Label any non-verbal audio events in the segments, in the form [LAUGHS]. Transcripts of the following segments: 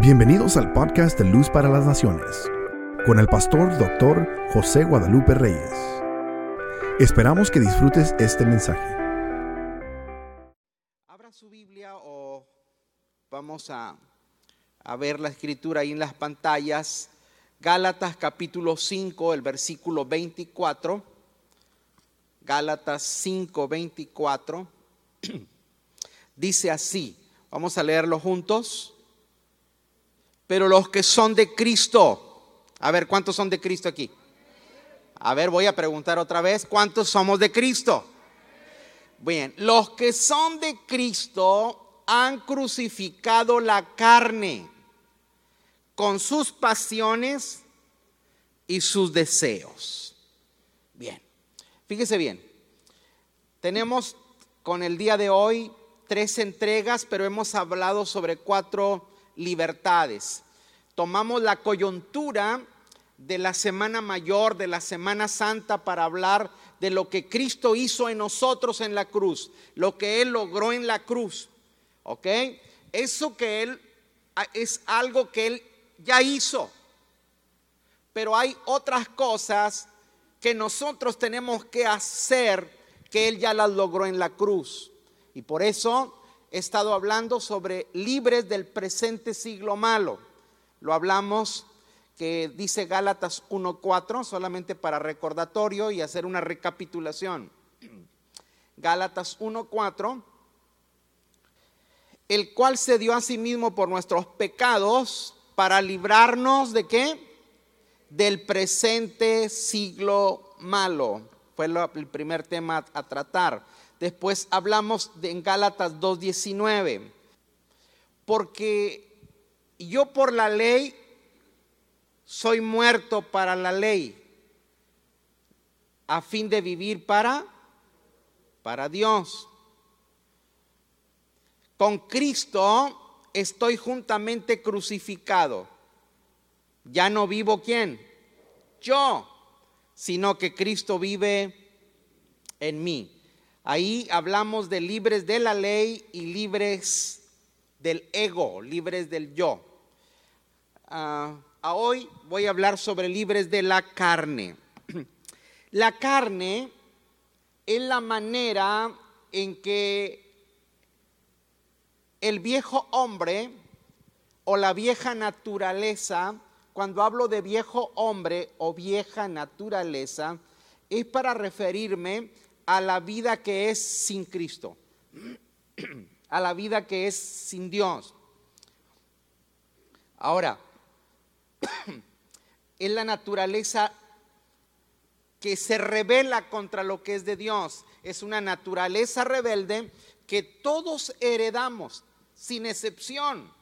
Bienvenidos al podcast de Luz para las Naciones, con el pastor doctor José Guadalupe Reyes. Esperamos que disfrutes este mensaje. Abra su Biblia o vamos a, a ver la escritura ahí en las pantallas. Gálatas capítulo 5, el versículo 24. Gálatas 5, 24. [CLEARS THROAT] Dice así, vamos a leerlo juntos. Pero los que son de Cristo, a ver, ¿cuántos son de Cristo aquí? A ver, voy a preguntar otra vez, ¿cuántos somos de Cristo? Bien, los que son de Cristo han crucificado la carne con sus pasiones y sus deseos. Bien, fíjese bien, tenemos con el día de hoy tres entregas, pero hemos hablado sobre cuatro libertades. Tomamos la coyuntura de la Semana Mayor, de la Semana Santa, para hablar de lo que Cristo hizo en nosotros en la cruz, lo que Él logró en la cruz. ¿Ok? Eso que Él es algo que Él ya hizo. Pero hay otras cosas que nosotros tenemos que hacer que Él ya las logró en la cruz. Y por eso he estado hablando sobre libres del presente siglo malo. Lo hablamos que dice Gálatas 1.4, solamente para recordatorio y hacer una recapitulación. Gálatas 1.4, el cual se dio a sí mismo por nuestros pecados para librarnos de qué? Del presente siglo malo. Fue el primer tema a tratar. Después hablamos en Gálatas 2.19. Porque yo por la ley soy muerto para la ley a fin de vivir para para Dios. Con Cristo estoy juntamente crucificado. Ya no vivo quién? Yo, sino que Cristo vive en mí. Ahí hablamos de libres de la ley y libres del ego, libres del yo. Uh, hoy voy a hablar sobre libres de la carne. [CLEARS THROAT] La carne es la manera en que el viejo hombre o la vieja naturaleza, cuando hablo de viejo hombre o vieja naturaleza, es para referirme a la vida que es sin Cristo, a la vida que es sin Dios. Ahora, [CLEARS THROAT] es la naturaleza que se revela contra lo que es de Dios. Es una naturaleza rebelde que todos heredamos, sin excepción.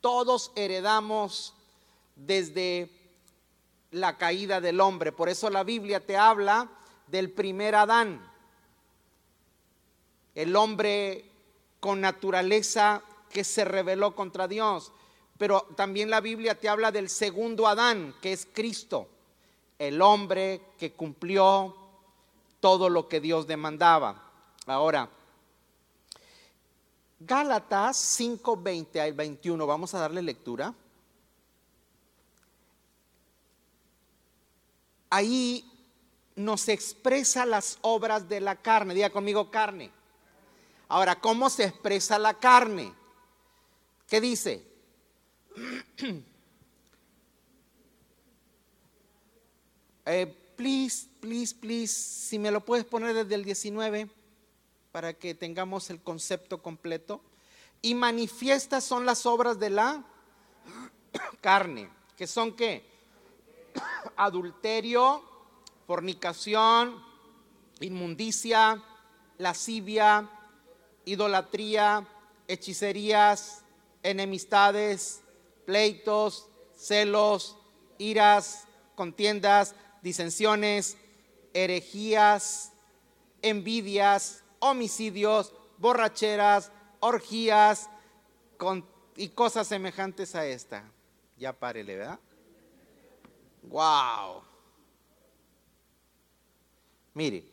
Todos heredamos desde la caída del hombre. Por eso la Biblia te habla del primer Adán, el hombre con naturaleza que se rebeló contra Dios. Pero también la Biblia te habla del segundo Adán, que es Cristo, el hombre que cumplió todo lo que Dios demandaba. Ahora, Gálatas 5, 20 al 21, vamos a darle lectura. Ahí nos expresa las obras de la carne. Diga conmigo carne. Ahora, ¿cómo se expresa la carne? ¿Qué dice? [CLEARS THROAT] Eh, please, please, please, si me lo puedes poner desde el 19 para que tengamos el concepto completo. Y manifiestas son las obras de la [CLEARS THROAT] carne, que son qué? [CLEARS THROAT] Adulterio, fornicación, inmundicia, lascivia, idolatría, hechicerías, enemistades, pleitos, celos, iras, contiendas, disensiones, herejías, envidias, homicidios, borracheras, orgías y cosas semejantes a esta. Ya párele, ¿verdad? ¡Wow! Mire,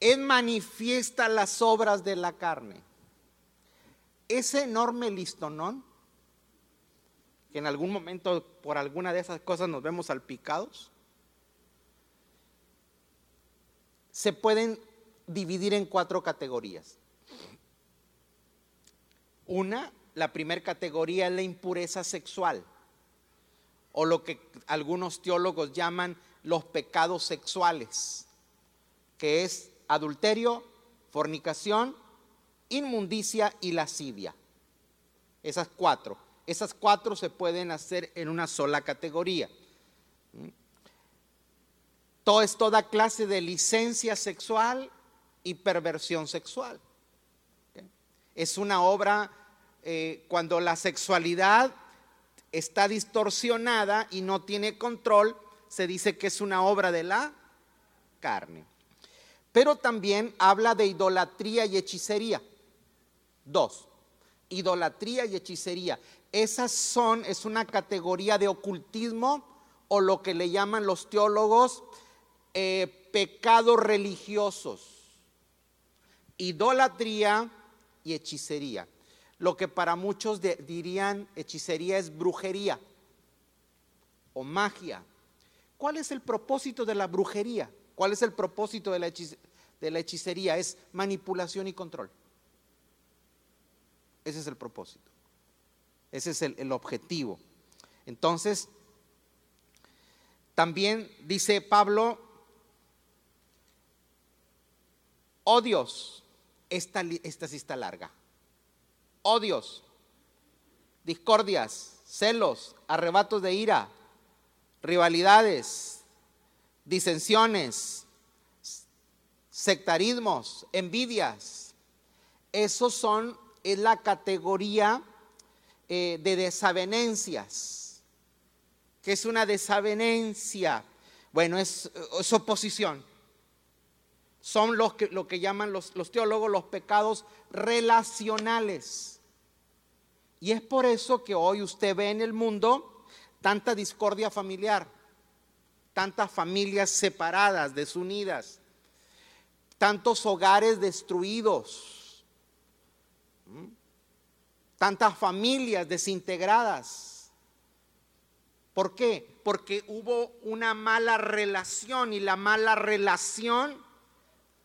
Él manifiesta las obras de la carne. ese enorme listonón, que en algún momento por alguna de esas cosas nos vemos salpicados, se pueden dividir en cuatro categorías. Una, la primera categoría es la impureza sexual, o lo que algunos teólogos llaman los pecados sexuales, que es adulterio, fornicación, inmundicia y lascivia. Esas cuatro. Esas cuatro se pueden hacer en una sola categoría. Todo es toda clase de licencia sexual y perversión sexual. Es una obra eh, cuando la sexualidad está distorsionada y no tiene control, se dice que es una obra de la carne. Pero también habla de idolatría y hechicería. Dos, idolatría y hechicería. Esas son, es una categoría de ocultismo o lo que le llaman los teólogos eh, pecados religiosos. Idolatría y hechicería. Lo que para muchos dirían hechicería es brujería o magia. ¿Cuál es el propósito de la brujería? ¿Cuál es el propósito de la, hechicería? Es manipulación y control. Ese es el propósito. Ese es el, objetivo. Entonces, también dice Pablo, odios, esta, esta sí está larga. Odios, discordias, celos, arrebatos de ira, rivalidades, disensiones, sectarismos, envidias. Esos son es la categoría eh, de desavenencias. ¿Qué es una desavenencia? Bueno, es, oposición. Son los que, lo que llaman los, los teólogos los pecados relacionales. Y es por eso que hoy usted ve en el mundo tanta discordia familiar, tantas familias separadas, desunidas, tantos hogares destruidos tantas familias desintegradas. ¿Por qué? Porque hubo una mala relación y la mala relación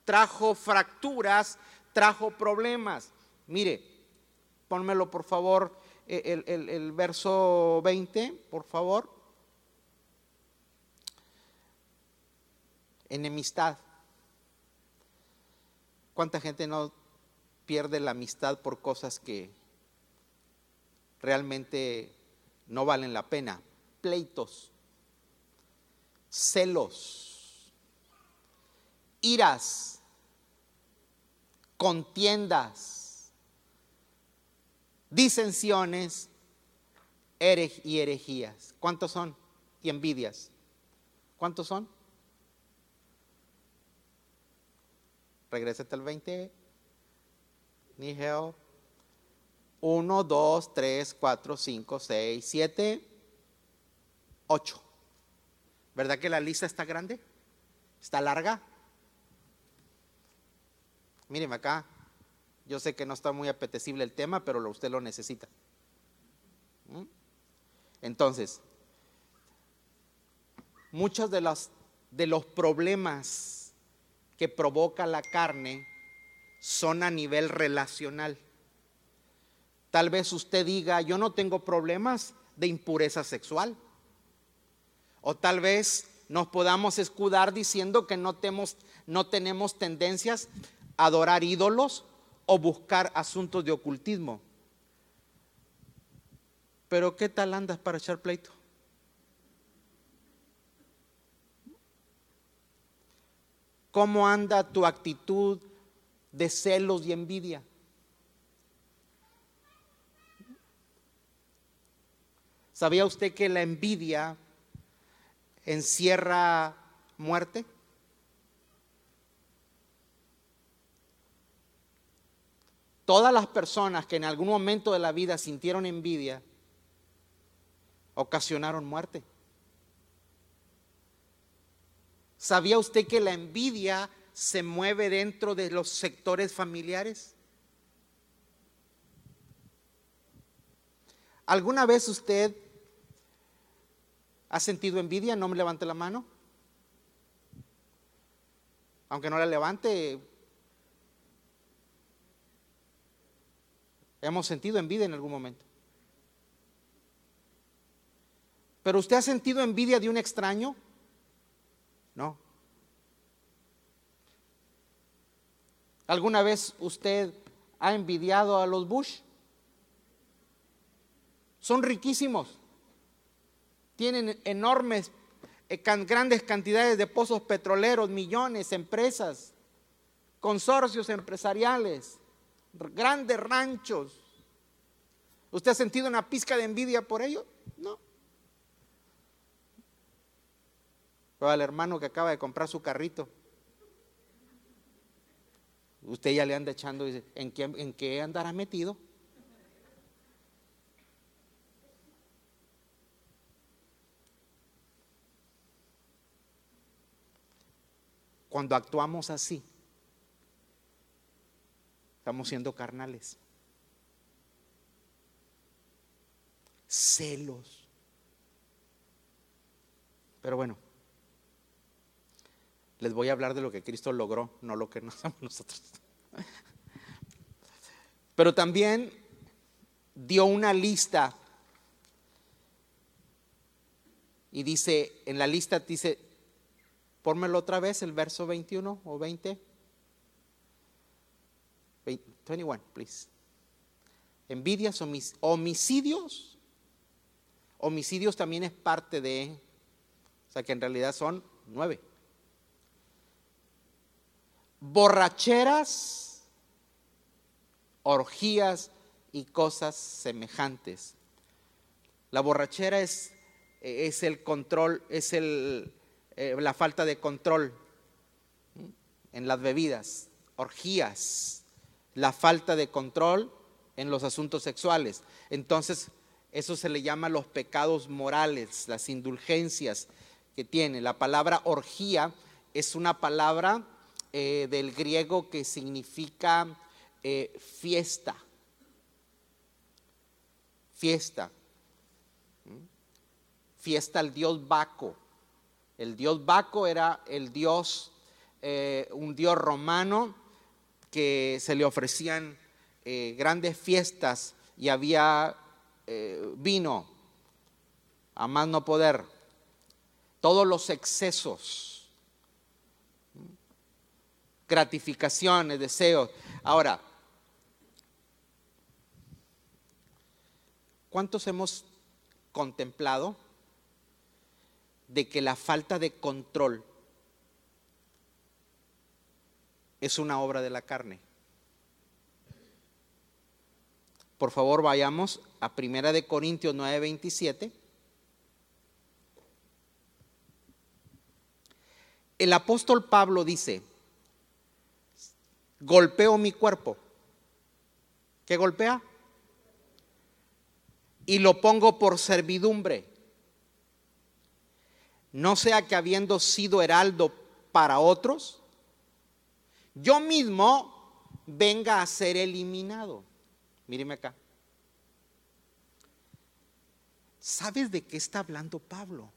trajo fracturas, trajo problemas. Mire, pónmelo por favor, eh, el, verso 20, por favor. Enemistad. ¿Cuánta gente no pierde la amistad por cosas que realmente no valen la pena. Pleitos, celos, iras, contiendas, disensiones y herejías. ¿Cuántos son? Y envidias. ¿Cuántos son? Regrésate al 20. Nigel. 1, 2, 3, 4, 5, 6, 7, 8. ¿Verdad que la lista está grande? ¿Está larga? Míreme acá. Yo sé que no está muy apetecible el tema, pero usted lo necesita. ¿Mm? Entonces, muchos de los, problemas que provoca la carne son a nivel relacional. Tal vez usted diga, yo no tengo problemas de impureza sexual. O tal vez nos podamos escudar diciendo que no tenemos, no tenemos tendencias a adorar ídolos o buscar asuntos de ocultismo. Pero ¿qué tal andas para echar pleito? ¿Cómo anda tu actitud de celos y envidia? ¿Sabía usted que la envidia encierra muerte? Todas las personas que en algún momento de la vida sintieron envidia ocasionaron muerte. ¿Sabía usted que la envidia se mueve dentro de los sectores familiares? ¿Alguna vez usted ha sentido envidia? No me levante la mano. Aunque no la levante, hemos sentido envidia en algún momento. ¿Pero usted ha sentido envidia de un extraño? No. ¿Alguna vez usted ha envidiado a los Bush? Son riquísimos. Tienen enormes, eh, grandes cantidades de pozos petroleros, millones, empresas, consorcios empresariales, grandes ranchos. ¿Usted ha sentido una pizca de envidia por ello? No. Pero al hermano que acaba de comprar su carrito, usted ya le anda echando, ¿en qué, en qué andará metido? Cuando actuamos así, estamos siendo carnales. Celos. Pero bueno, les voy a hablar de lo que Cristo logró, no lo que no hacemos nosotros. Pero también dio una lista y dice, en la lista dice, Pónmelo otra vez, el verso 21 o 20. 21, please. Envidias, homicidios. Homicidios también es parte de, o sea que en realidad son nueve. Borracheras, orgías y cosas semejantes. La borrachera es, es el control, es el, eh, la falta de control en las bebidas, orgías, la falta de control en los asuntos sexuales. Entonces, eso se le llama los pecados morales, las indulgencias que tiene. La palabra orgía es una palabra eh, del griego que significa eh, fiesta. Fiesta. Fiesta al dios Baco. El dios Baco era el dios, eh, un dios romano que se le ofrecían eh, grandes fiestas y había eh, vino a más no poder. Todos los excesos, gratificaciones, deseos. Ahora, ¿cuántos hemos contemplado de que la falta de control es una obra de la carne. Por favor, vayamos a Primera de Corintios 9:27. El apóstol Pablo dice, golpeo mi cuerpo. ¿Qué golpea? Y lo pongo por servidumbre no sea que habiendo sido heraldo para otros, yo mismo venga a ser eliminado. Míreme acá. ¿Sabes de qué está hablando Pablo?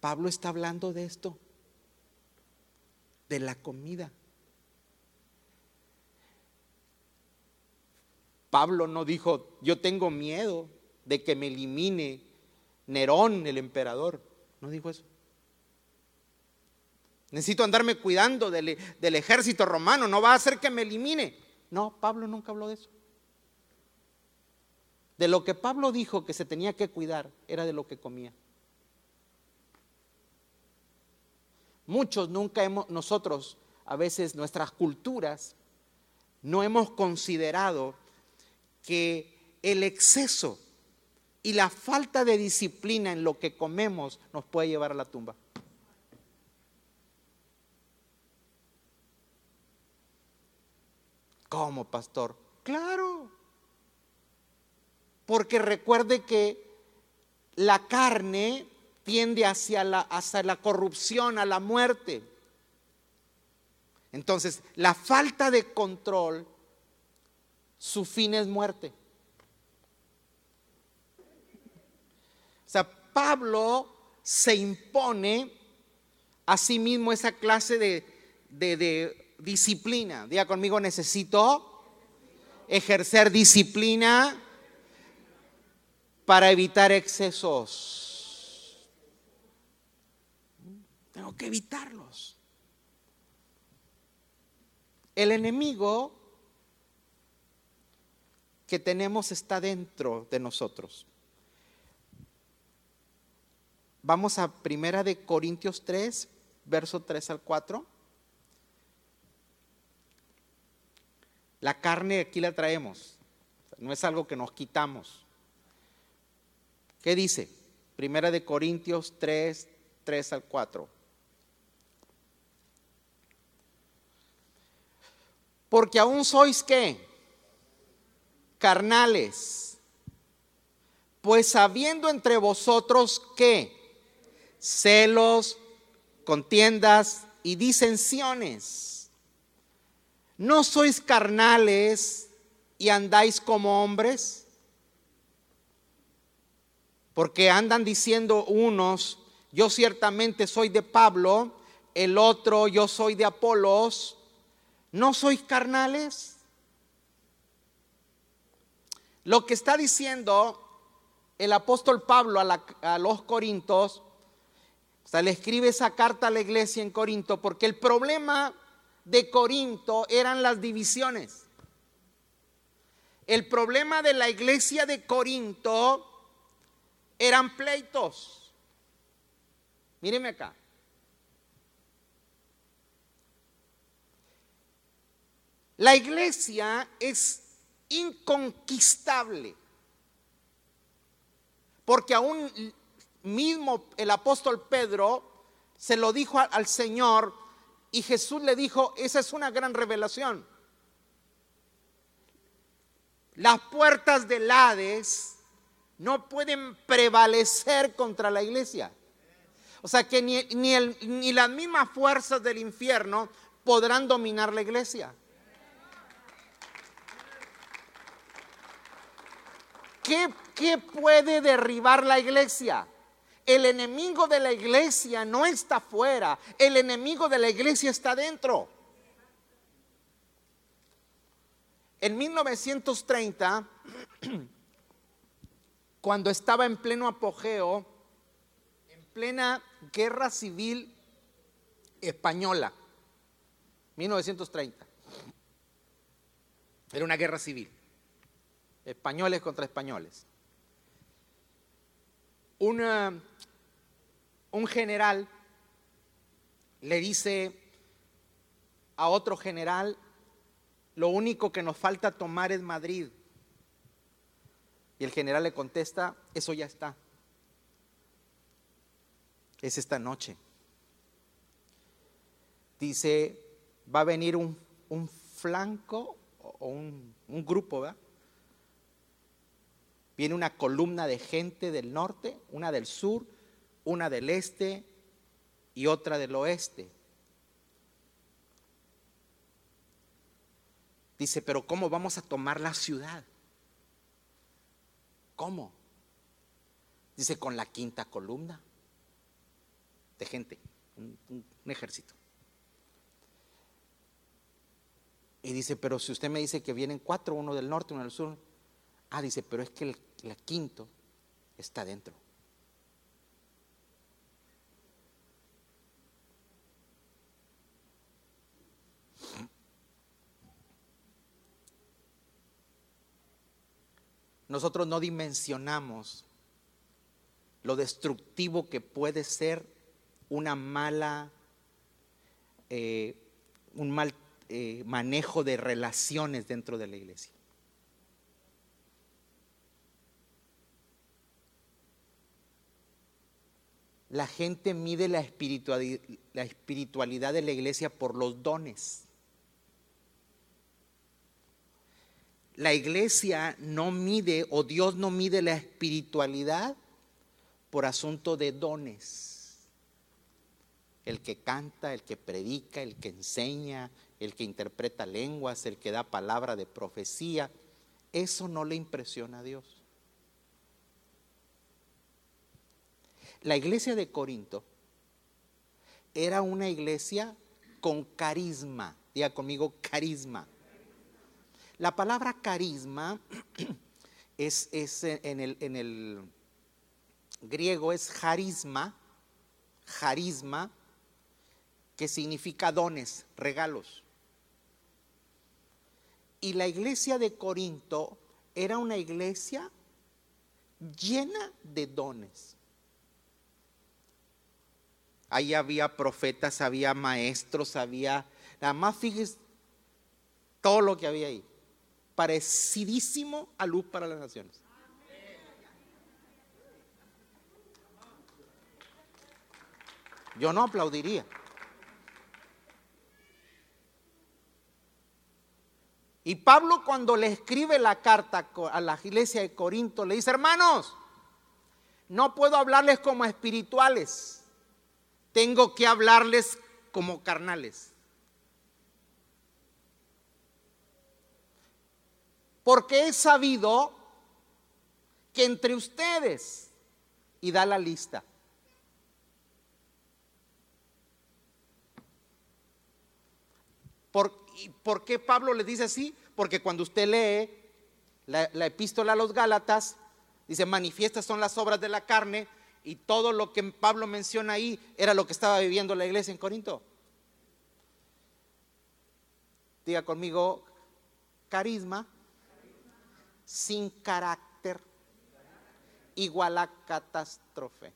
Pablo está hablando de esto, de la comida. Pablo no dijo, yo tengo miedo de que me elimine Nerón, el emperador. No dijo eso. Necesito andarme cuidando del, ejército romano, no va a hacer que me elimine. No, Pablo nunca habló de eso. De lo que Pablo dijo que se tenía que cuidar era de lo que comía. Muchos nunca hemos, nosotros, a veces nuestras culturas, no hemos considerado que el exceso y la falta de disciplina en lo que comemos nos puede llevar a la tumba. ¿Cómo, pastor? Claro. Porque recuerde que la carne tiende hacia la, hacia la corrupción, a la muerte. Entonces, la falta de control, su fin es muerte. O sea, Pablo se impone a sí mismo esa clase de, de disciplina. Diga conmigo, necesito ejercer disciplina para evitar excesos. Tengo que evitarlos. El enemigo que tenemos está dentro de nosotros. Vamos a Primera de Corintios 3, verso 3 al 4. La carne aquí la traemos, no es algo que nos quitamos. ¿Qué dice? Primera de Corintios 3, 3 al 4. Porque aún sois qué? Carnales. Pues habiendo entre vosotros qué? Celos, contiendas y disensiones. ¿No sois carnales y andáis como hombres? Porque andan diciendo unos, yo ciertamente soy de Pablo, el otro, yo soy de Apolos. ¿No sois carnales? Lo que está diciendo el apóstol Pablo a, los Corintios o sea, le escribe esa carta a la iglesia en Corinto porque el problema de Corinto eran las divisiones. El problema de la iglesia de Corinto eran pleitos. Míreme acá. La iglesia es inconquistable. Porque aún mismo el apóstol Pedro se lo dijo al Señor y Jesús le dijo, esa es una gran revelación. Las puertas del Hades no pueden prevalecer contra la iglesia. O sea que ni, ni, las mismas fuerzas del infierno podrán dominar la iglesia. ¿Qué, ¿Qué puede derribar la iglesia? El enemigo de la iglesia no está fuera, el enemigo de la iglesia está dentro. En 1930, [CLEARS THROAT] cuando estaba en pleno apogeo, en plena guerra civil española, 1930, era una guerra civil, españoles contra españoles. Una un general le dice a otro general, lo único que nos falta tomar es Madrid. Y el general le contesta, eso ya está. Es esta noche. Dice, va a venir un, flanco o un, un grupo, ¿verdad? Viene una columna de gente del norte, una del sur una del este y otra del oeste. Dice, pero ¿cómo vamos a tomar la ciudad? ¿Cómo? Dice, con la quinta columna de gente, un, ejército. Y dice, pero si usted me dice que vienen cuatro, uno del norte, uno del sur. Ah, dice, pero es que el, el quinto está dentro. nosotros no dimensionamos lo destructivo que puede ser una mala, eh, un mal eh, manejo de relaciones dentro de la iglesia. La gente mide la espiritualidad de la iglesia por los dones. la iglesia no mide o Dios no mide la espiritualidad por asunto de dones. El que canta, el que predica, el que enseña, el que interpreta lenguas, el que da palabra de profecía, eso no le impresiona a Dios. La iglesia de Corinto era una iglesia con carisma. Diga conmigo, carisma. La palabra carisma [CLEARS THROAT] es, en, el, en, el, griego es charisma, charisma, que significa dones, regalos. Y la iglesia de Corinto era una iglesia llena de dones. Ahí había profetas, había maestros, había... Nada más fíjese todo lo que había ahí. Parecidísimo a luz para las naciones. Yo no aplaudiría. Y Pablo cuando le escribe la carta a la iglesia de Corinto le dice, hermanos, no puedo hablarles como espirituales, tengo que hablarles como carnales. Porque he sabido que entre ustedes, y da la lista, ¿Por, ¿Por qué Pablo le dice así? Porque cuando usted lee la, la epístola a los Gálatas, dice, manifiestas son las obras de la carne, y todo lo que Pablo menciona ahí era lo que estaba viviendo la iglesia en Corinto. Diga conmigo, carisma sin carácter igual a catástrofe.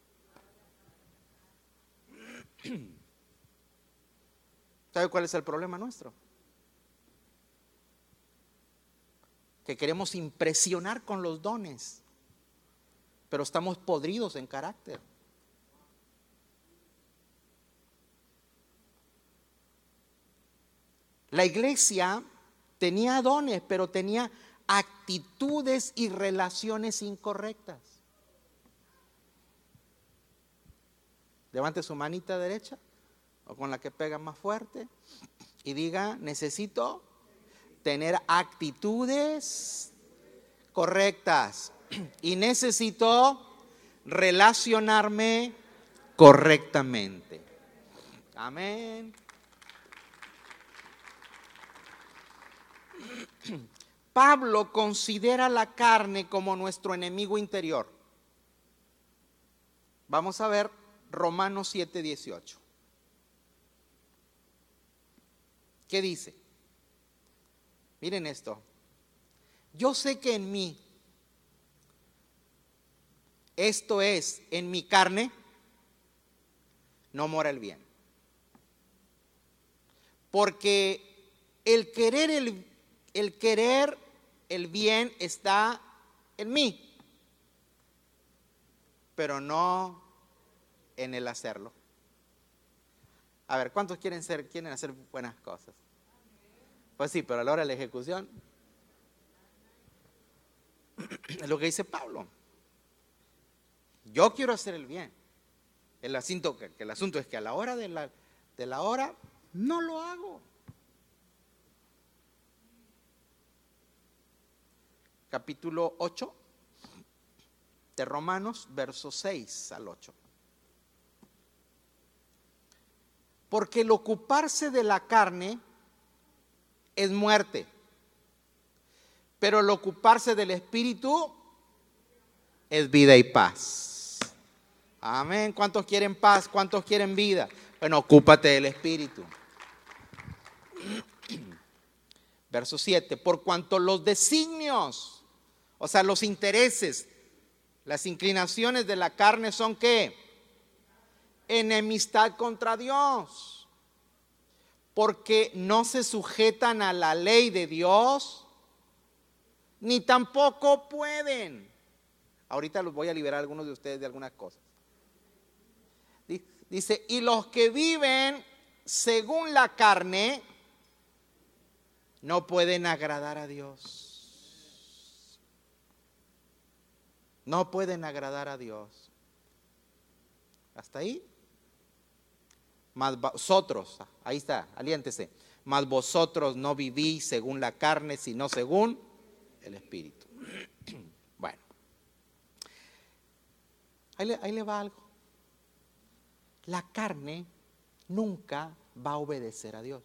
[CLEARS THROAT] ¿Sabe cuál es el problema nuestro? Que queremos impresionar con los dones, pero estamos podridos en carácter. La iglesia tenía dones, pero tenía actitudes y relaciones incorrectas. Levante su manita derecha o con la que pega más fuerte y diga, necesito tener actitudes correctas [CLEARS THROAT] y necesito relacionarme correctamente. Amén. [CLEARS THROAT] Pablo considera la carne como nuestro enemigo interior. Vamos a ver Romanos 7:18. ¿Qué dice? Miren esto. Yo sé que en mí, esto es, en mi carne, no mora el bien. Porque el querer el, el querer el bien está en mí, pero no en el hacerlo. A ver, ¿cuántos quieren ser, quieren hacer buenas cosas? Pues sí, pero a la hora de la ejecución, [CLEARS THROAT] es lo que dice Pablo. Yo quiero hacer el bien. El asunto, que, el asunto es que a la hora de la, de la hora no lo hago. Capítulo 8 de Romanos, versos 6 al 8. Porque el ocuparse de la carne es muerte, pero el ocuparse del espíritu es vida y paz. Amén. ¿Cuántos quieren paz? ¿Cuántos quieren vida? Bueno, ocúpate del espíritu. [CLEARS THROAT] Verso 7. Por cuanto los designios, o sea, los intereses, las inclinaciones de la carne son qué? enemistad contra Dios, porque no se sujetan a la ley de Dios, ni tampoco pueden. Ahorita los voy a liberar a algunos de ustedes de algunas cosas. Dice, y los que viven según la carne no pueden agradar a Dios. No pueden agradar a Dios. ¿Hasta ahí? Mas vosotros, ahí está, aliéntese, mas vosotros no vivís según la carne, sino según el Espíritu. [CLEARS THROAT] Bueno, ahí le, ahí le va algo. La carne nunca va a obedecer a Dios.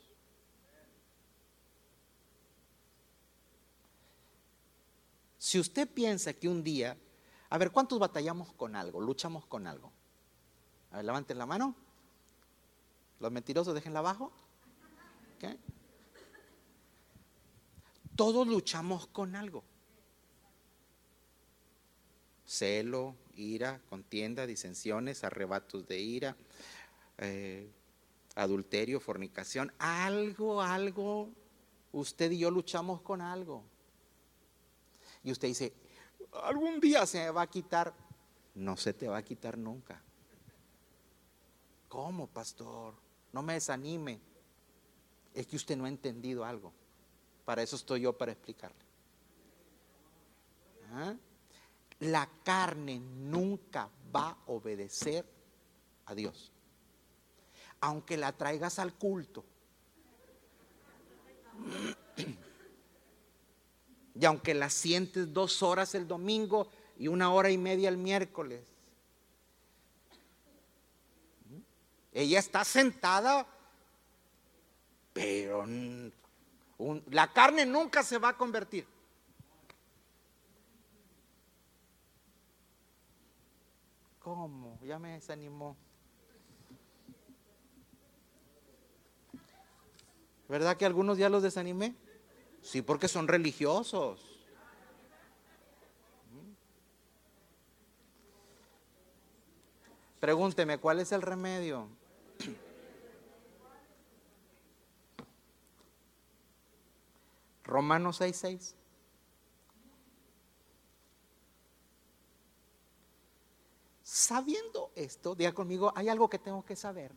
Si usted piensa que un día, a ver, ¿cuántos batallamos con algo? Luchamos con algo. A ver, levanten la mano. Los mentirosos déjenla abajo. Todos luchamos con algo. Celo, ira, contienda, disensiones, arrebatos de ira, eh, adulterio, fornicación. Algo, algo. Usted y yo luchamos con algo. Y usted dice, algún día se me va a quitar. No se te va a quitar nunca. ¿Cómo, pastor? No me desanime. Es que usted no ha entendido algo. Para eso estoy yo para explicarle. ¿Ah? La carne nunca va a obedecer a Dios. Aunque la traigas al culto. Y aunque la sientes dos horas el domingo y una hora y media el miércoles. Ella está sentada, pero la carne nunca se va a convertir. ¿Cómo? Ya me desanimó. ¿Verdad que algunos ya los desanimé? Sí, porque son religiosos. Pregúnteme, ¿cuál es el remedio? [CLEARS THROAT] Romanos 6:6. Sabiendo esto, diga conmigo, hay algo que tengo que saber.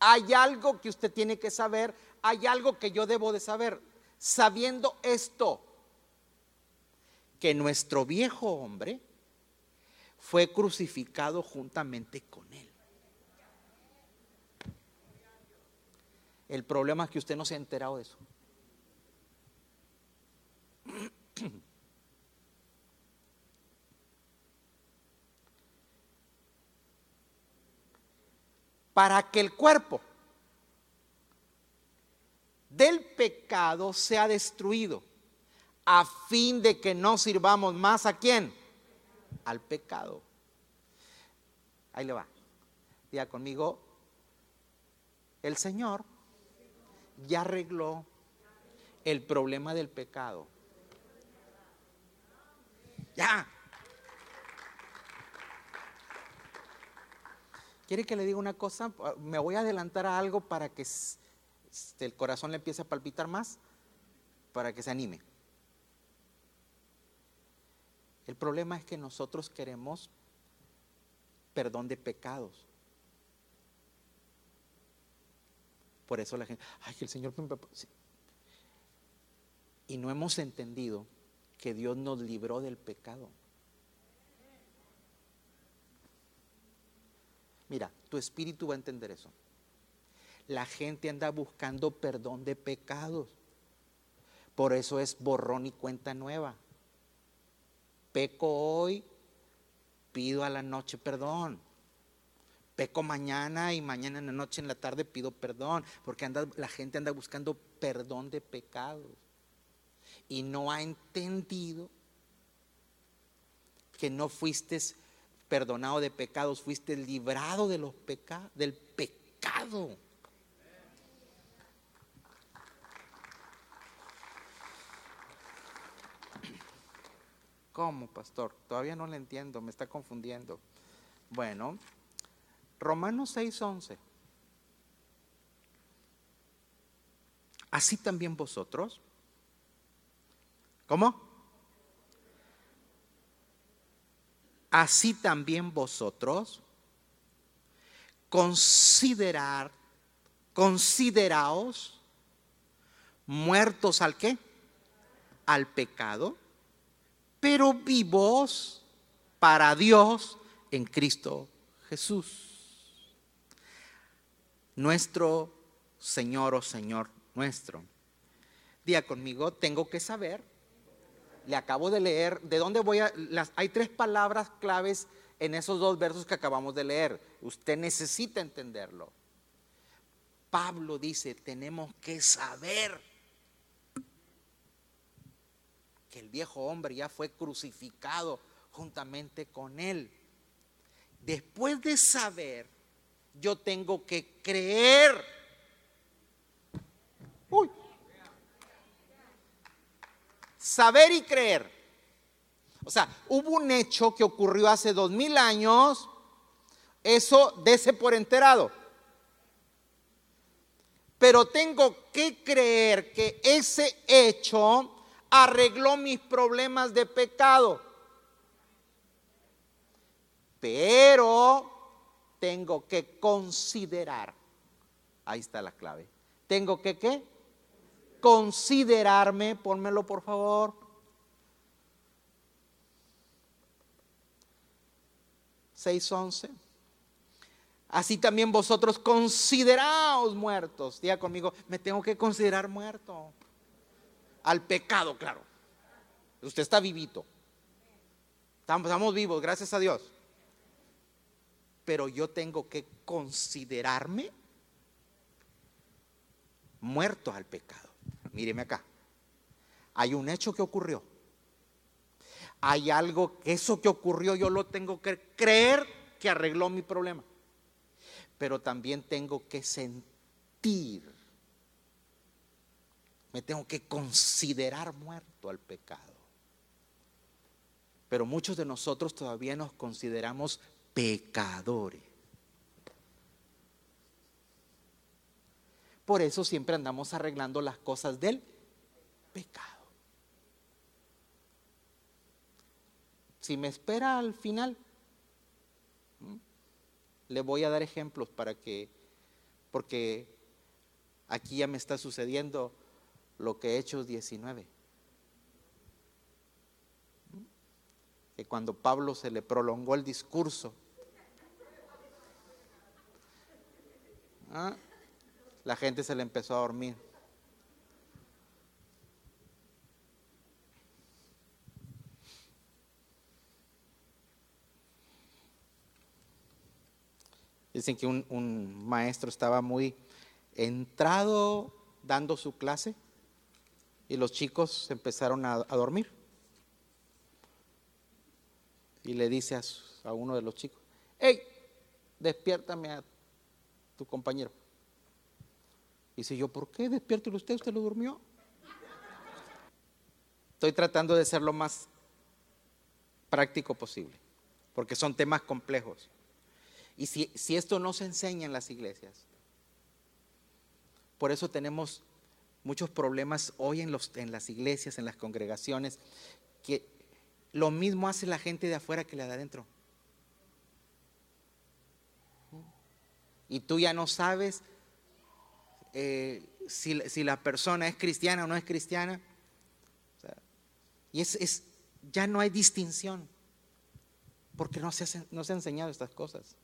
Hay algo que usted tiene que saber, hay algo que yo debo de saber. Sabiendo esto, que nuestro viejo hombre fue crucificado juntamente con él. El problema es que usted no se ha enterado de eso. Para que el cuerpo del pecado sea destruido, a fin de que no sirvamos más a quién? Al pecado. Ahí le va. Diga conmigo, el Señor ya arregló el problema del pecado. Ya. ¿Quiere que le diga una cosa? Ah, me voy a adelantar a algo para que el corazón le empiece a palpitar más, para que se anime. El problema es que nosotros queremos perdón de pecados. Por eso la gente, ay, que el Señor... Y no hemos entendido que Dios nos libró del pecado. Mira, tu espíritu va a entender eso. La gente anda buscando perdón de pecados. Por eso es borrón y cuenta nueva. Peco hoy, pido a la noche perdón. Peco mañana y mañana en la noche, en la tarde pido perdón. Porque anda, la gente anda buscando perdón de pecados. Y no ha entendido que no fuiste perdonado de pecados, fuiste librado de los pecados, del pecado. ¿Cómo, pastor? Todavía no le entiendo, me está confundiendo. Bueno, Romanos 6:11. Así también vosotros. ¿Cómo? Así también vosotros considerar, consideraos muertos al qué? Al pecado, pero vivos para Dios en Cristo Jesús. Nuestro Señor o Señor nuestro. Día conmigo, tengo que saber le acabo de leer, ¿de dónde voy a...? Las, hay tres palabras claves en esos dos versos que acabamos de leer. Usted necesita entenderlo. Pablo dice, tenemos que saber que el viejo hombre ya fue crucificado juntamente con él. Después de saber, yo tengo que creer. Uy. Saber y creer. O sea, hubo un hecho que ocurrió hace dos mil años, eso dese por enterado. Pero tengo que creer que ese hecho arregló mis problemas de pecado. Pero tengo que considerar, ahí está la clave, tengo que qué? Considerarme, pónmelo por favor. 6.11. Así también vosotros consideraos muertos. Diga conmigo, me tengo que considerar muerto. Al pecado, claro. Usted está vivito. Estamos vivos, gracias a Dios. Pero yo tengo que considerarme muerto al pecado. Míreme acá. Hay un hecho que ocurrió. Hay algo, que eso que ocurrió yo lo tengo que creer que arregló mi problema pero también tengo que sentir, me tengo que considerar muerto al pecado. Pero muchos de nosotros todavía nos consideramos pecadores. Por eso siempre andamos arreglando las cosas del pecado. Si me espera al final, le voy a dar ejemplos para que, porque aquí ya me está sucediendo lo que Hechos 19. Que cuando Pablo se le prolongó el discurso, ¿ah? La gente se le empezó a dormir. Dicen que un, maestro estaba muy entrado dando su clase y los chicos empezaron a, dormir. Y le dice a, a, uno de los chicos, hey, despiértame a tu compañero. Y dice yo, ¿por qué? Despiértelo usted, usted lo durmió. Estoy tratando de ser lo más práctico posible, porque son temas complejos. Y si, esto no se enseña en las iglesias, por eso tenemos muchos problemas hoy en, los, en las iglesias, en las congregaciones, que lo mismo hace la gente de afuera que la de adentro. Y tú ya no sabes eh, si, la persona es cristiana o no es cristiana. y es, ya no hay distinción, porque no se, no se ha enseñado estas cosas.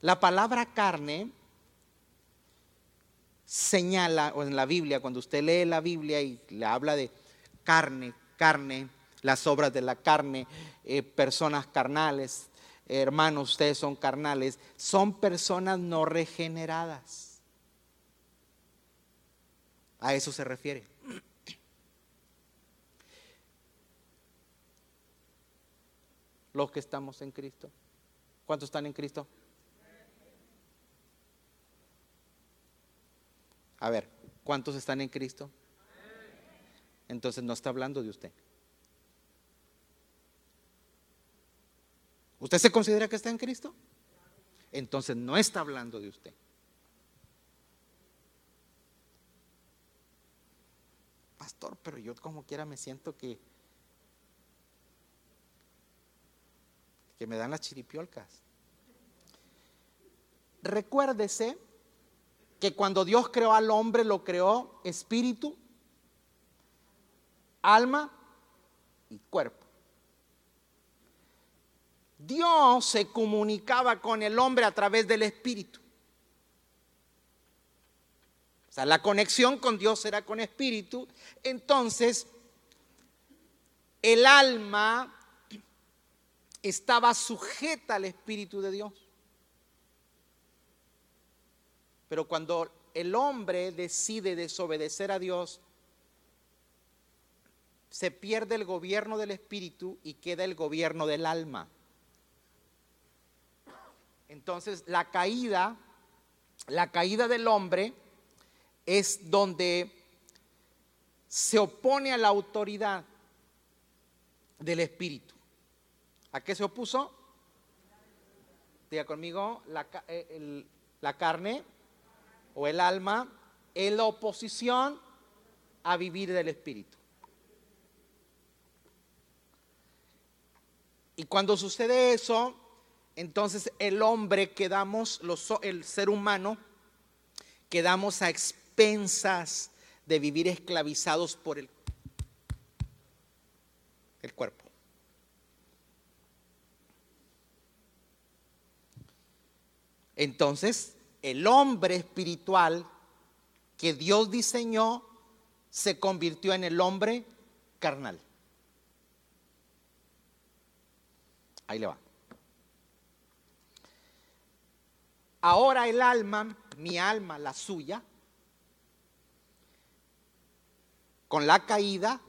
La palabra carne señala, o en la Biblia, cuando usted lee la Biblia y le habla de carne, carne, las obras de la carne, eh, personas carnales, hermanos, ustedes son carnales, son personas no regeneradas. A eso se refiere. Los que estamos en Cristo. ¿Cuántos están en Cristo? A ver, ¿cuántos están en Cristo? Entonces no está hablando de usted. ¿Usted se considera que está en Cristo? Entonces no está hablando de usted. Pastor, pero yo como quiera me siento que que me dan las chiripiolcas. Recuérdese que cuando Dios creó al hombre lo creó espíritu, alma y cuerpo. Dios se comunicaba con el hombre a través del espíritu. O sea, la conexión con Dios será con espíritu. Entonces, el alma estaba sujeta al espíritu de Dios. Pero cuando el hombre decide desobedecer a Dios, se pierde el gobierno del espíritu y queda el gobierno del alma. Entonces, la caída, la caída del hombre es donde se opone a la autoridad del espíritu. ¿A qué se opuso? Diga conmigo, la, eh, la carne o el alma en la oposición a vivir del espíritu. Y cuando sucede eso, entonces el hombre quedamos, el ser humano, quedamos a expensas de vivir esclavizados por el, el cuerpo. Entonces, el hombre espiritual que Dios diseñó se convirtió en el hombre carnal. Ahí le va. Ahora el alma, mi alma, la suya, con la caída,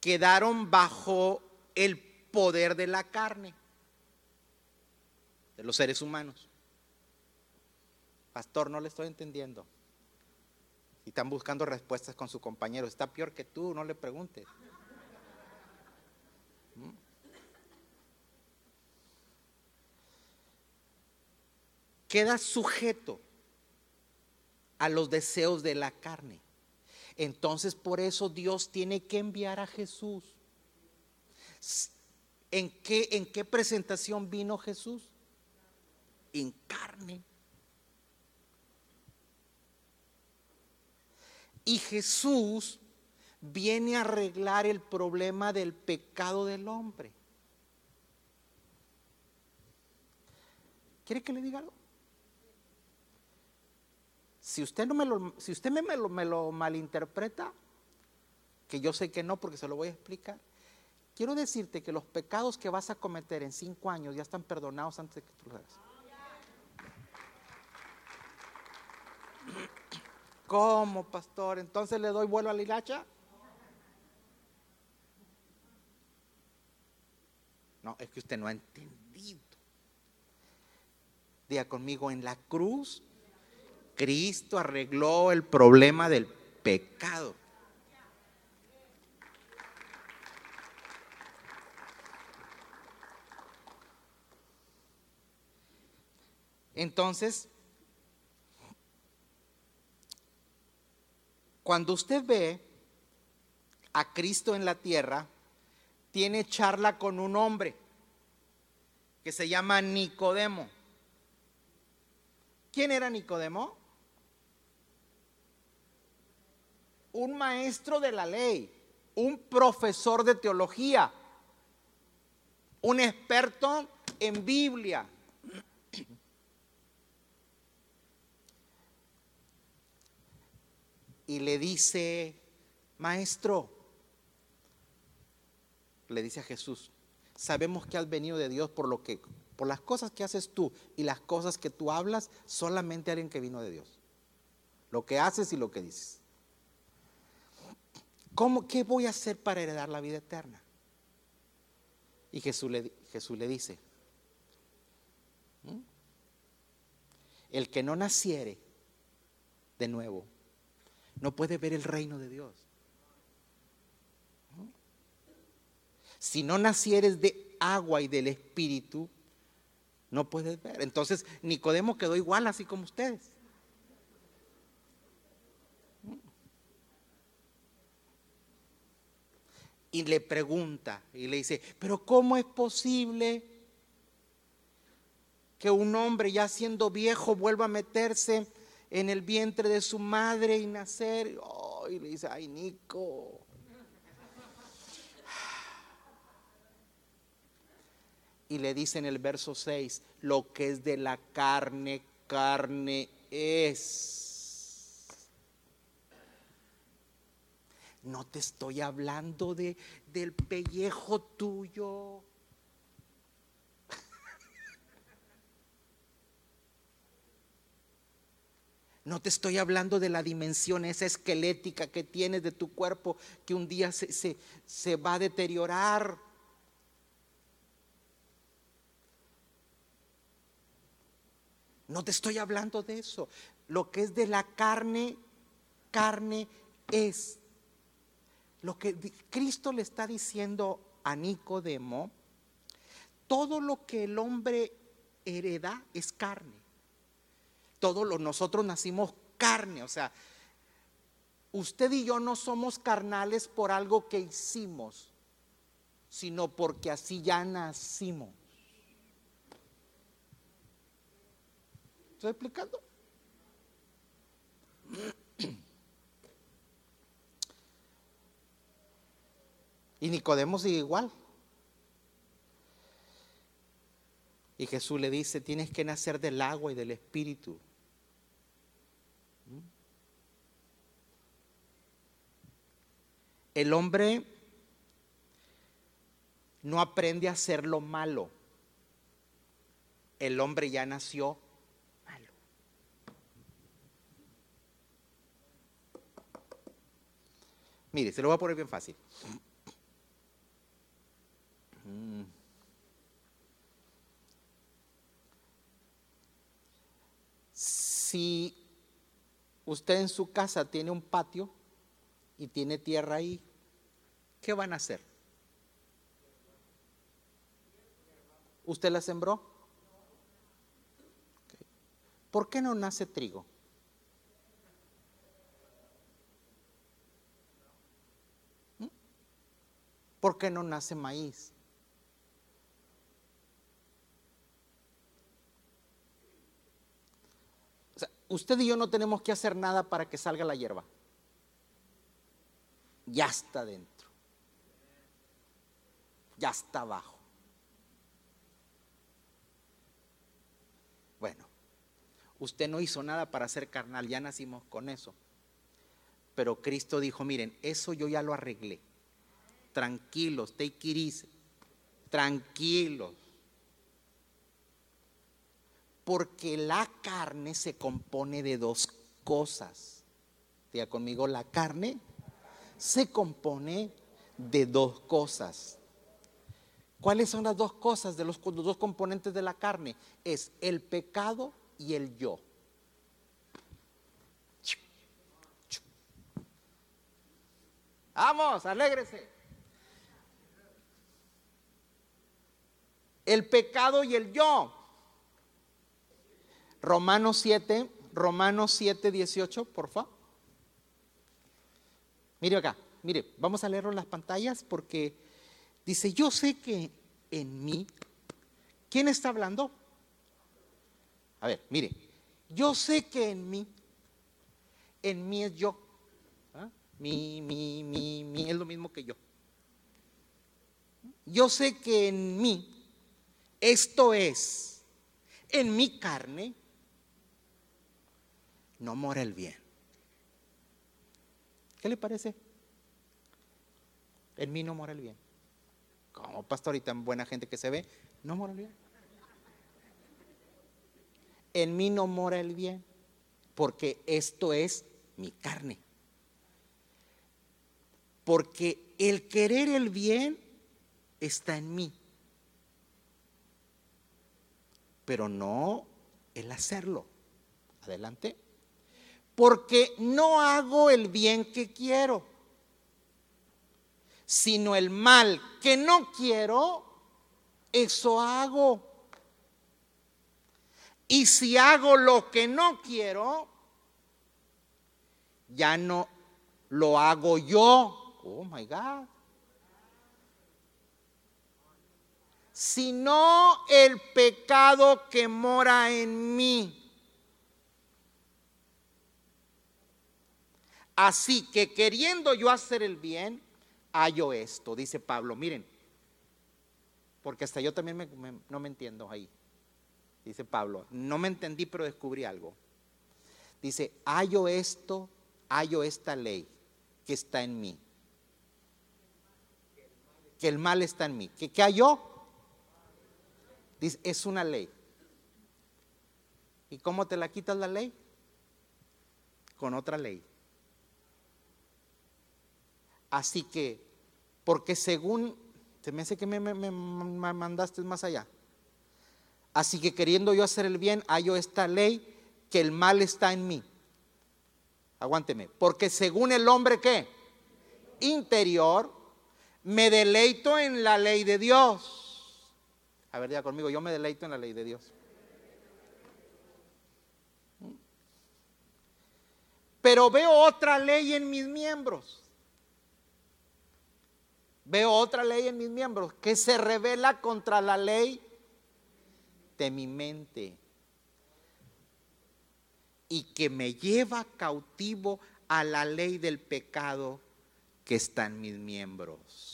quedaron bajo el poder de la carne, de los seres humanos. Pastor, no le estoy entendiendo. Y están buscando respuestas con su compañero. Está peor que tú, no le preguntes. Queda sujeto a los deseos de la carne. Entonces por eso Dios tiene que enviar a Jesús. ¿En qué, en qué presentación vino Jesús? En carne. Y Jesús viene a arreglar el problema del pecado del hombre. ¿Quiere que le diga algo? Si usted, no me lo, si usted me, lo, malinterpreta, que yo sé que no porque se lo voy a explicar, quiero decirte que los pecados que vas a cometer en cinco años ya están perdonados antes de que tú lo hagas. ¿Cómo, pastor? Entonces le doy vuelo a la hilacha. No, es que usted no ha entendido. Diga conmigo, en la cruz, Cristo arregló el problema del pecado. Entonces, Cuando usted ve a Cristo en la tierra, tiene charla con un hombre que se llama Nicodemo. ¿Quién era Nicodemo? Un maestro de la ley, un profesor de teología, un experto en Biblia, y le dice, maestro, le dice a Jesús, sabemos que has venido de Dios por lo que, por las cosas que haces tú y las cosas que tú hablas, solamente alguien que vino de Dios. Lo que haces y lo que dices. ¿Cómo, ¿Qué voy a hacer para heredar la vida eterna? Y Jesús le, Jesús le dice, el que no naciere de nuevo no puede ver el reino de Dios. Si no nacieres de agua y del espíritu, no puedes ver. Entonces Nicodemo quedó igual así como ustedes. Y le pregunta y le dice, pero ¿cómo es posible que un hombre ya siendo viejo vuelva a meterse en el vientre de su madre y nacer. y le dice, ay, Nico. Y le dice en el verso 6, lo que es de la carne, carne es. No te estoy hablando de, del pellejo tuyo. [LAUGHS] No te estoy hablando de la dimensión esa esquelética que tienes de tu cuerpo que un día se, se, se va a deteriorar. No te estoy hablando de eso. Lo que es de la carne, carne es. Lo que Cristo le está diciendo a Nicodemo, todo lo que el hombre hereda es carne. Todos los nosotros nacimos carne, o sea, usted y yo no somos carnales por algo que hicimos, sino porque así ya nacimos. ¿Estoy explicando? Y Nicodemo sigue igual. Y Jesús le dice, tienes que nacer del agua y del espíritu. El hombre no aprende a hacer lo malo. El hombre ya nació malo. Mire, se lo voy a poner bien fácil. Si usted en su casa tiene un patio y tiene tierra ahí, ¿qué van a hacer? ¿Usted la sembró? ¿Por qué no nace trigo? ¿Mm? ¿Por qué no nace maíz? Usted y yo no tenemos que hacer nada para que salga la hierba. Ya está dentro. Ya está abajo. Bueno, usted no hizo nada para ser carnal, ya nacimos con eso. Pero Cristo dijo, miren, eso yo ya lo arreglé. Tranquilos, take it easy. Tranquilos. Porque la carne se compone de dos cosas. Diga conmigo, la carne se compone de dos cosas. ¿Cuáles son las dos cosas de los, los dos componentes de la carne? Es el pecado y el yo. Vamos, alégrese. El pecado y el yo. Romanos 7, Romanos 7, 18, por favor. Mire acá, mire, vamos a leerlo en las pantallas porque dice, yo sé que en mí, ¿quién está hablando? A ver, mire, yo sé que en mí, en mí es yo. ¿Ah? Mi, mi, mi, mi, es lo mismo que yo. Yo sé que en mí, esto es, en mi carne, no mora el bien. ¿Qué le parece? En mí no mora el bien. Como pastor y tan buena gente que se ve, no mora el bien. En mí no mora el bien, porque esto es mi carne. Porque el querer el bien está en mí, pero no el hacerlo. Adelante porque no hago el bien que quiero, sino el mal que no quiero, eso hago. Y si hago lo que no quiero, ya no lo hago yo. Oh my God. Sino el pecado que mora en mí. Así que queriendo yo hacer el bien, hallo esto, dice Pablo. Miren, porque hasta yo también no me entiendo ahí. Dice Pablo, no me entendí, pero descubrí algo. Dice, hallo esto, hallo esta ley que está en mí. que el mal está en mí. ¿Qué, qué? Dice, es una ley. ¿Y cómo te la quitas la ley? Con otra ley. Así que, porque según, se me hace que me, me- me mandaste más allá. Así que queriendo yo hacer el bien, hallo esta ley que el mal está en mí. Aguánteme. Porque según el hombre que interior, me deleito en la ley de Dios. A ver, ya conmigo, yo me deleito en la ley de Dios. Pero veo otra ley en mis miembros. Veo otra ley en mis miembros que se revela contra la ley de mi mente y que me lleva cautivo a la ley del pecado que está en mis miembros.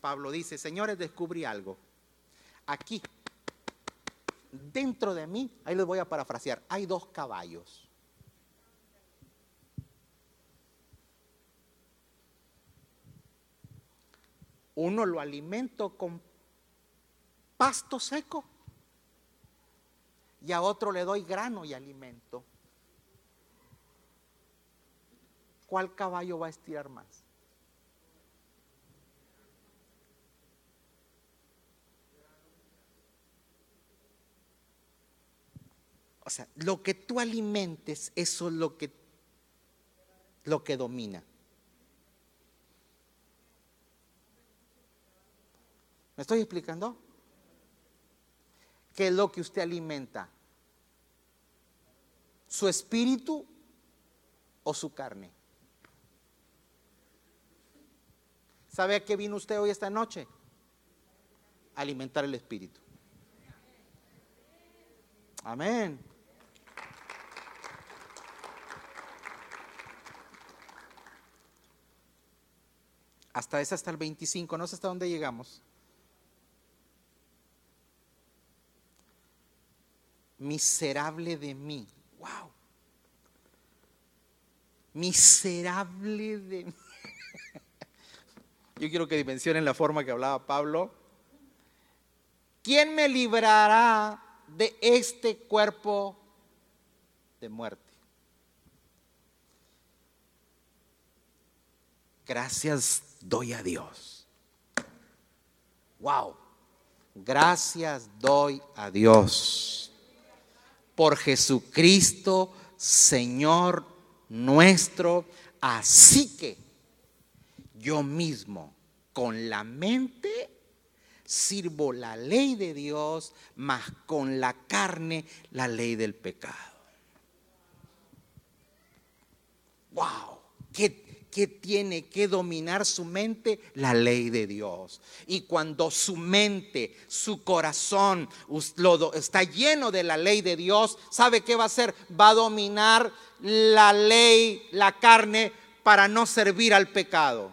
Pablo dice, señores, descubrí algo. Aquí, dentro de mí, ahí les voy a parafrasear, hay dos caballos. Uno lo alimento con pasto seco y a otro le doy grano y alimento. ¿Cuál caballo va a estirar más? O sea, lo que tú alimentes, eso es lo que, lo que domina. ¿Me estoy explicando? ¿Qué es lo que usted alimenta? ¿Su espíritu o su carne? ¿Sabe a qué vino usted hoy esta noche? Alimentar el espíritu. Amén. Hasta es hasta el 25, no sé hasta dónde llegamos. Miserable de mí. Wow. Miserable de mí. Yo quiero que dimensionen la forma que hablaba Pablo. ¿Quién me librará de este cuerpo de muerte? Gracias doy a Dios. Wow. Gracias doy a Dios por Jesucristo, Señor nuestro. Así que yo mismo, con la mente, sirvo la ley de Dios, mas con la carne la ley del pecado. ¡Wow! ¿Qué, qué tiene que dominar su mente? La ley de Dios. Y cuando su mente, su corazón está lleno de la ley de Dios, ¿sabe qué va a hacer? Va a dominar la ley, la carne, para no servir al pecado.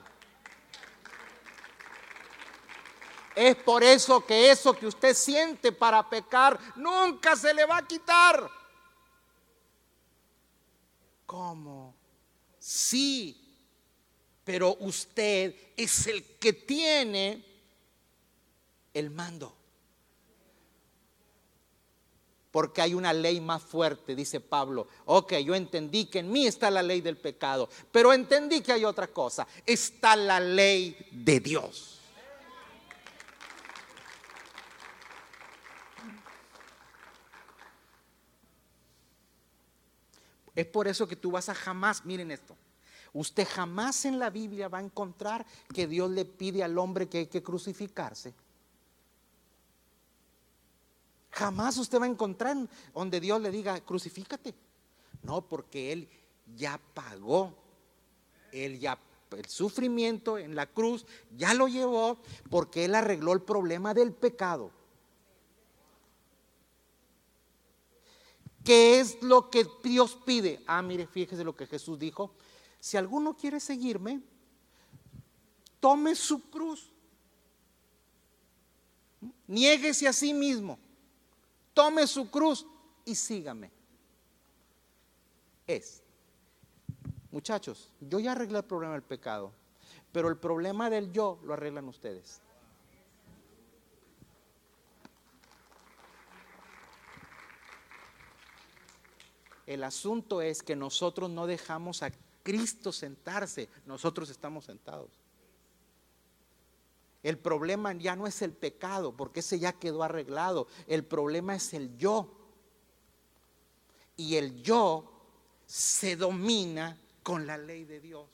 Es por eso que eso que usted siente para pecar nunca se le va a quitar. ¿Cómo? Sí, pero usted es el que tiene el mando. Porque hay una ley más fuerte, dice Pablo. Ok, yo entendí que en mí está la ley del pecado, pero entendí que hay otra cosa. Está la ley de Dios. Es por eso que tú vas a jamás, miren esto, usted jamás en la Biblia va a encontrar que Dios le pide al hombre que hay que crucificarse. Jamás usted va a encontrar donde Dios le diga, crucifícate. No, porque Él ya pagó, Él ya, el sufrimiento en la cruz ya lo llevó porque Él arregló el problema del pecado. ¿Qué es lo que Dios pide? Ah, mire, fíjese lo que Jesús dijo. Si alguno quiere seguirme, tome su cruz. Niéguese a sí mismo. Tome su cruz y sígame. Es Muchachos, yo ya arreglé el problema del pecado, pero el problema del yo lo arreglan ustedes. El asunto es que nosotros no dejamos a Cristo sentarse, nosotros estamos sentados. El problema ya no es el pecado, porque ese ya quedó arreglado. El problema es el yo. Y el yo se domina con la ley de Dios.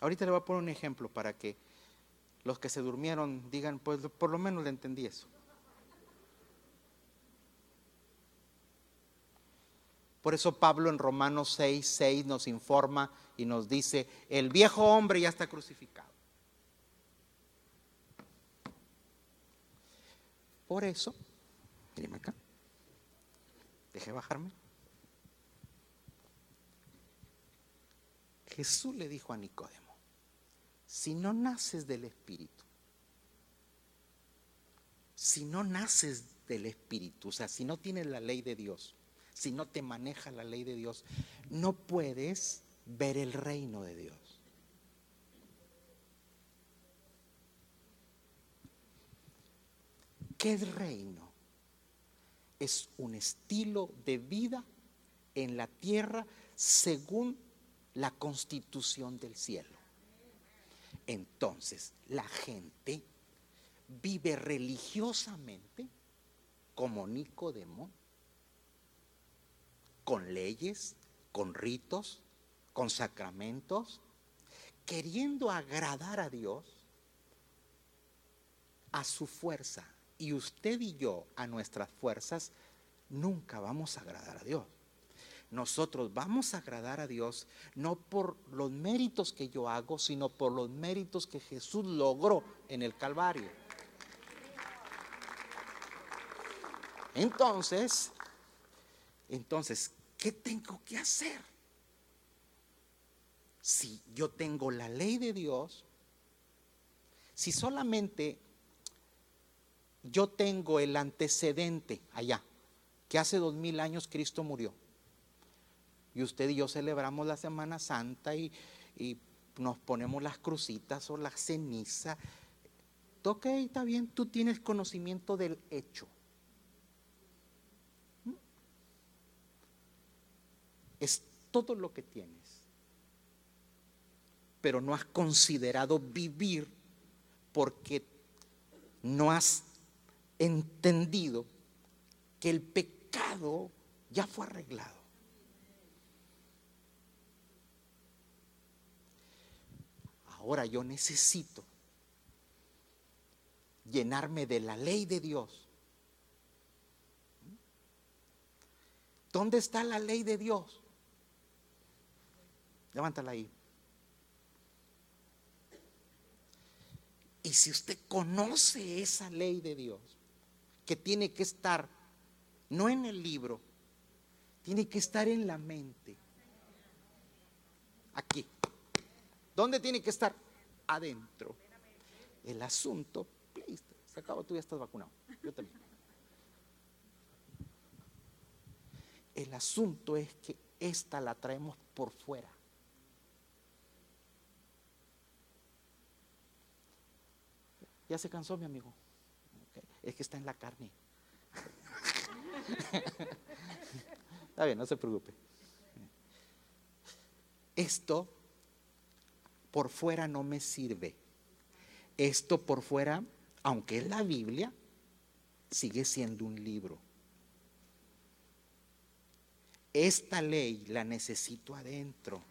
Ahorita le voy a poner un ejemplo para que los que se durmieron digan, pues por lo menos le entendí eso. Por eso Pablo en Romanos 6, 6 nos informa y nos dice, el viejo hombre ya está crucificado. Por eso, mírenme acá, deje bajarme. Jesús le dijo a Nicodemo, si no naces del Espíritu, si no naces del Espíritu, o sea, si no tienes la ley de Dios, si no te maneja la ley de Dios, no puedes ver el reino de Dios. ¿Qué es reino? Es un estilo de vida en la tierra según la constitución del cielo. Entonces, la gente vive religiosamente como Nicodemo con leyes, con ritos, con sacramentos, queriendo agradar a Dios a su fuerza. Y usted y yo, a nuestras fuerzas, nunca vamos a agradar a Dios. Nosotros vamos a agradar a Dios no por los méritos que yo hago, sino por los méritos que Jesús logró en el Calvario. Entonces, entonces, ¿qué tengo que hacer? Si yo tengo la ley de Dios, si solamente yo tengo el antecedente allá, que hace dos mil años Cristo murió, y usted y yo celebramos la Semana Santa y, nos ponemos las crucitas o la ceniza, ok, está bien, tú tienes conocimiento del hecho. Es todo lo que tienes. Pero no has considerado vivir porque no has entendido que el pecado ya fue arreglado. Ahora yo necesito llenarme de la ley de Dios. ¿Dónde está la ley de Dios? Levántala ahí. Y si usted conoce esa ley de Dios, que tiene que estar no en el libro, tiene que estar en la mente. Aquí. ¿Dónde tiene que estar? Adentro. El asunto, please, se acabó, tú ya estás vacunado. Yo también. El asunto es que esta la traemos por fuera. Ya se cansó mi amigo. Es que está en la carne. [LAUGHS] está bien, no se preocupe. Esto por fuera no me sirve. Esto por fuera, aunque es la Biblia, sigue siendo un libro. Esta ley la necesito adentro.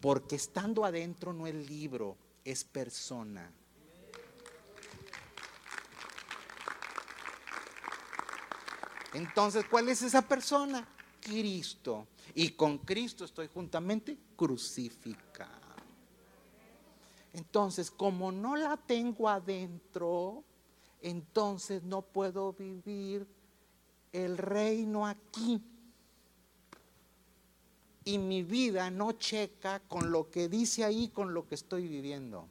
Porque estando adentro no es libro, es persona. Entonces, ¿cuál es esa persona? Cristo. Y con Cristo estoy juntamente crucificado. Entonces, como no la tengo adentro, entonces no puedo vivir el reino aquí. Y mi vida no checa con lo que dice ahí, con lo que estoy viviendo.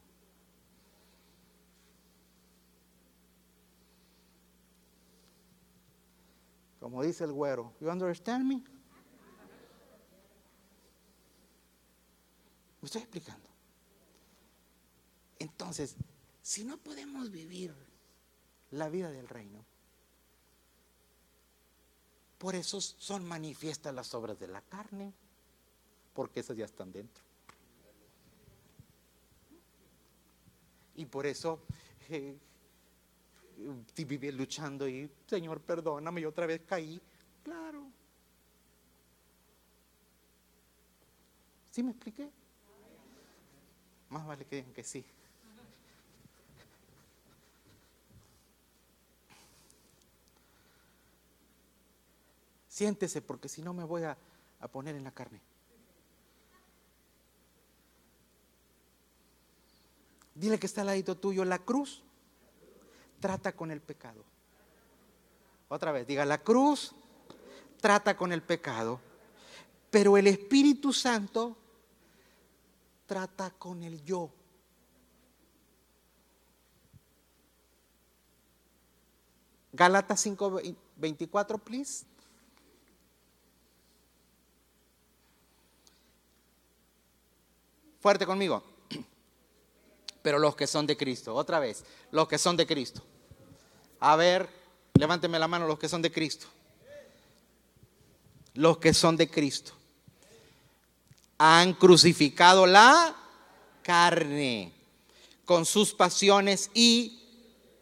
Como dice el güero, you understand me? ¿Me estoy explicando? Entonces, si no podemos vivir la vida del reino, por eso son manifiestas las obras de la carne, porque esas ya están dentro. Y por eso eh, viví luchando y, Señor, perdóname, y otra vez caí. Claro. ¿Sí me expliqué? Más vale que digan que sí. Siéntese porque si no me voy a, a poner en la carne. Dile que está al ladito tuyo la cruz. Trata con el pecado. Otra vez, diga, la cruz trata con el pecado, pero el Espíritu Santo trata con el yo. Gálatas 5:24, please. Fuerte conmigo. Pero los que son de Cristo, otra vez, los que son de Cristo. A ver, levánteme la mano los que son de Cristo. Los que son de Cristo. Han crucificado la carne con sus pasiones y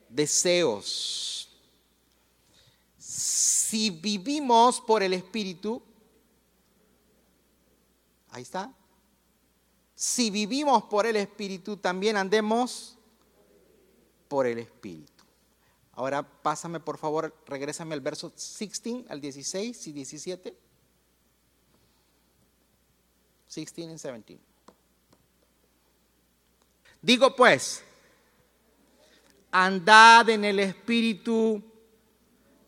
deseos. Si vivimos por el Espíritu, ahí está, si vivimos por el Espíritu, también andemos por el Espíritu. Ahora pásame por favor, regrésame al verso 16, al 16 y 17. 16 y 17. Digo pues, andad en el Espíritu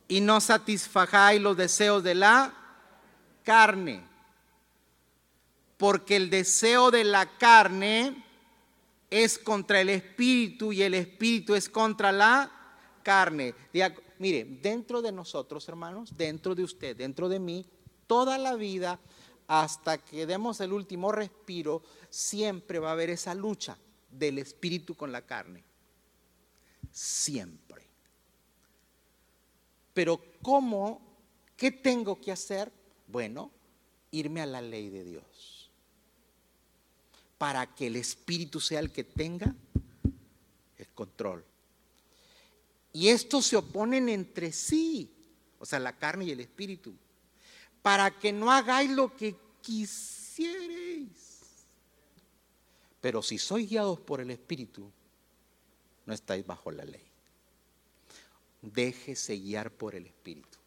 y no satisfagáis los deseos de la carne porque el deseo de la carne es contra el espíritu y el espíritu es contra la carne. mire, dentro de nosotros, hermanos, dentro de usted, dentro de mí, toda la vida, hasta que demos el último respiro, siempre va a haber esa lucha del espíritu con la carne. Siempre. Pero ¿cómo? ¿Qué tengo que hacer? Bueno, irme a la ley de Dios para que el Espíritu sea el que tenga el control. Y estos se oponen entre sí, o sea, la carne y el Espíritu, para que no hagáis lo que quisierais. Pero si sois guiados por el Espíritu, no estáis bajo la ley. Déjese guiar por el Espíritu.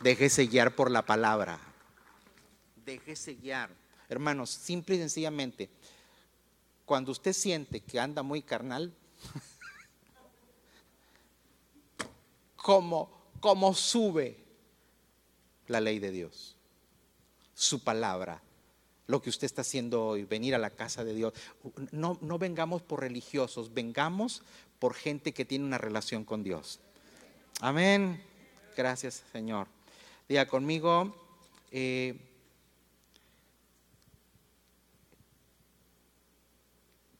Déjese guiar por la palabra déjese guiar. Hermanos, simple y sencillamente, cuando usted siente que anda muy carnal, [LAUGHS] como, sube la ley de Dios, su palabra, lo que usted está haciendo hoy, venir a la casa de Dios. No, no vengamos por religiosos, vengamos por gente que tiene una relación con Dios. Amén. Gracias, Señor. Diga conmigo, eh,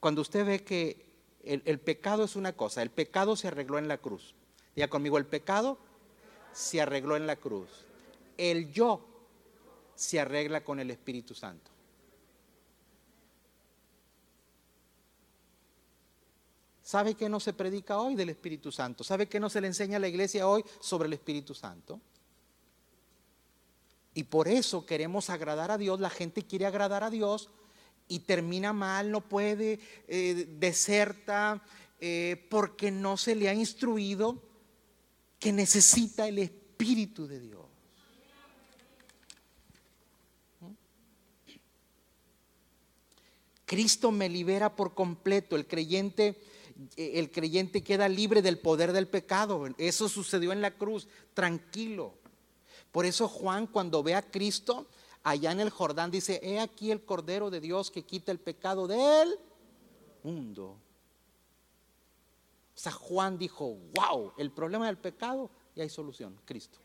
cuando usted ve que el, pecado es una cosa, el pecado se arregló en la cruz. Diga conmigo, el pecado se arregló en la cruz. El yo se arregla con el Espíritu Santo. ¿Sabe que no se predica hoy del Espíritu Santo? ¿Sabe que no se le enseña a la iglesia hoy sobre el Espíritu Santo? Y por eso queremos agradar a Dios, la gente quiere agradar a Dios y termina mal, no puede, eh, deserta, eh, porque no se le ha instruido que necesita el Espíritu de Dios. Cristo me libera por completo. El creyente, el creyente queda libre del poder del pecado. Eso sucedió en la cruz. Tranquilo. Por eso Juan cuando ve a Cristo allá en el Jordán, dice, he aquí el Cordero de Dios que quita el pecado del mundo. O sea, Juan dijo, wow, el problema del pecado y hay solución, Cristo.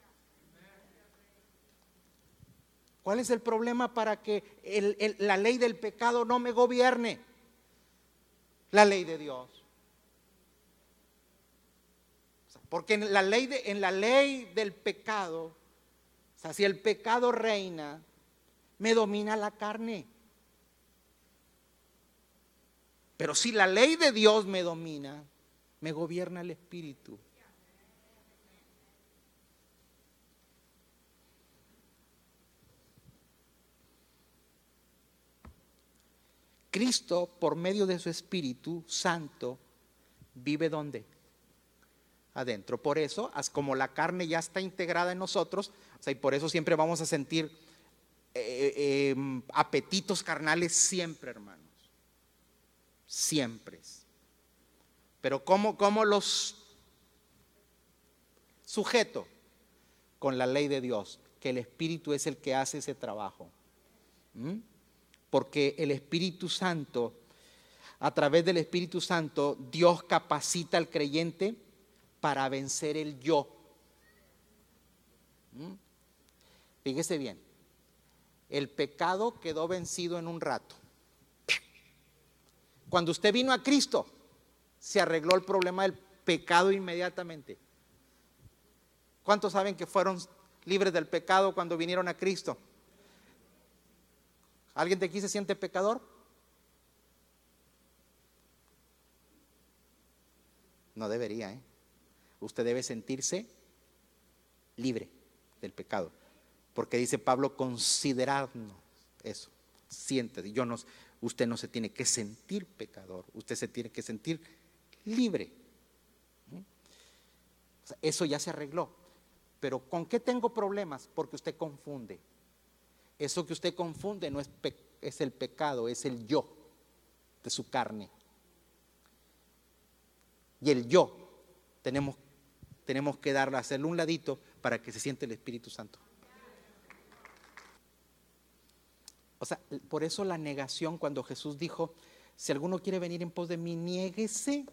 ¿Cuál es el problema para que la ley del pecado no me gobierne? La ley de Dios. Porque en la ley, en la ley del pecado, o sea, si el pecado reina, me domina la carne. Pero si la ley de Dios me domina, me gobierna el espíritu. Cristo, por medio de su Espíritu Santo, vive donde? Adentro. Por eso, como la carne ya está integrada en nosotros, o sea, y por eso siempre vamos a sentir eh, eh, em, apetitos carnales siempre, hermanos. Siempre. Pero ¿cómo, cómo los sujeto? Con la ley de Dios, que el Espíritu es el que hace ese trabajo. ¿Mm? porque el Espíritu Santo, a través del Espíritu Santo, Dios capacita al creyente para vencer el yo. ¿Mm? Fíjese bien, el pecado quedó vencido en un rato. Cuando usted vino a Cristo, se arregló el problema del pecado inmediatamente. ¿Cuántos saben que fueron libres del pecado cuando vinieron a Cristo? ¿Alguien de aquí se siente pecador? No debería, ¿eh? Usted debe sentirse libre del pecado. Porque dice Pablo, considerarnos eso. Siente, yo no, usted no se tiene que sentir pecador, usted se tiene que sentir libre. eso ya se arregló. Pero ¿con qué tengo problemas? Porque usted confunde. Eso que usted confunde no es, es el pecado, es el yo de su carne. Y el yo tenemos, tenemos que darle, hacerle un ladito para que se siente el Espíritu Santo. O sea, por eso la negación cuando Jesús dijo, si alguno quiere venir en pos de mí, niéguese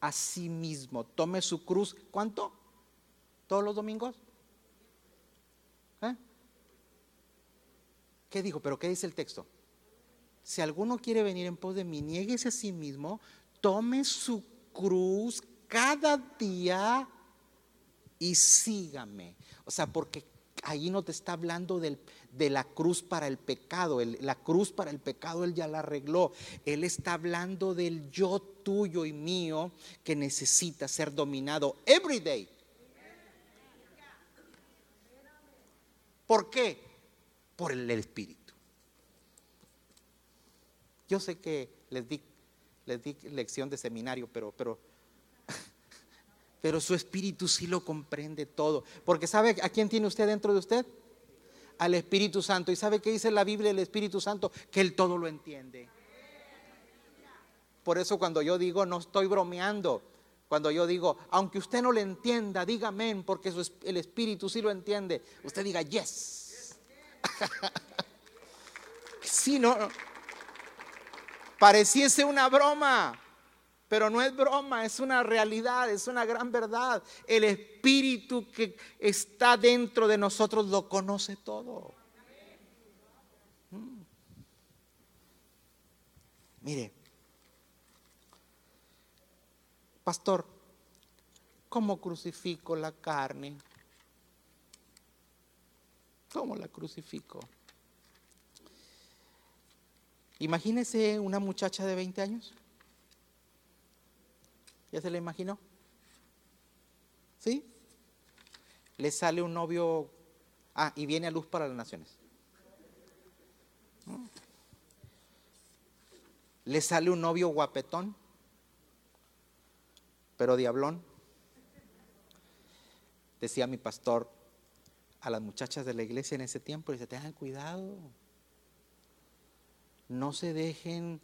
a sí mismo, tome su cruz. ¿Cuánto? ¿Todos los domingos? ¿Eh? ¿Qué dijo? ¿Pero qué dice el texto? Si alguno quiere venir en pos de mí, nieguese a sí mismo, tome su cruz cada día y sígame. O sea, porque ahí no te está hablando de la cruz para el pecado. la cruz para el pecado Él ya la arregló. Él está hablando del yo tuyo y mío que necesita ser dominado every day. ¿Por qué? por el Espíritu. Yo sé que les di, les di lección de seminario, pero, pero, [LAUGHS] pero su Espíritu sí lo comprende todo. Porque ¿sabe a quién tiene usted dentro de usted? Al Espíritu Santo. ¿Y sabe qué dice la Biblia del Espíritu Santo? Que Él todo lo entiende. Por eso cuando yo digo, no estoy bromeando. Cuando yo digo, aunque usted no lo entienda, diga amén, porque el Espíritu sí lo entiende. Usted diga, yes. [LAUGHS] si no, pareciese una broma, pero no es broma, es una realidad, es una gran verdad. El Espíritu que está dentro de nosotros lo conoce todo. Mm. Mire, pastor, ¿cómo crucifico la carne? ¿Cómo la crucifico? Imagínese una muchacha de 20 años. ¿Ya se la imaginó? ¿Sí? Le sale un novio, ah, y viene a luz para las naciones. Le sale un novio guapetón, pero diablón. Decía mi pastor, a las muchachas de la iglesia en ese tiempo dice, tengan cuidado, no se dejen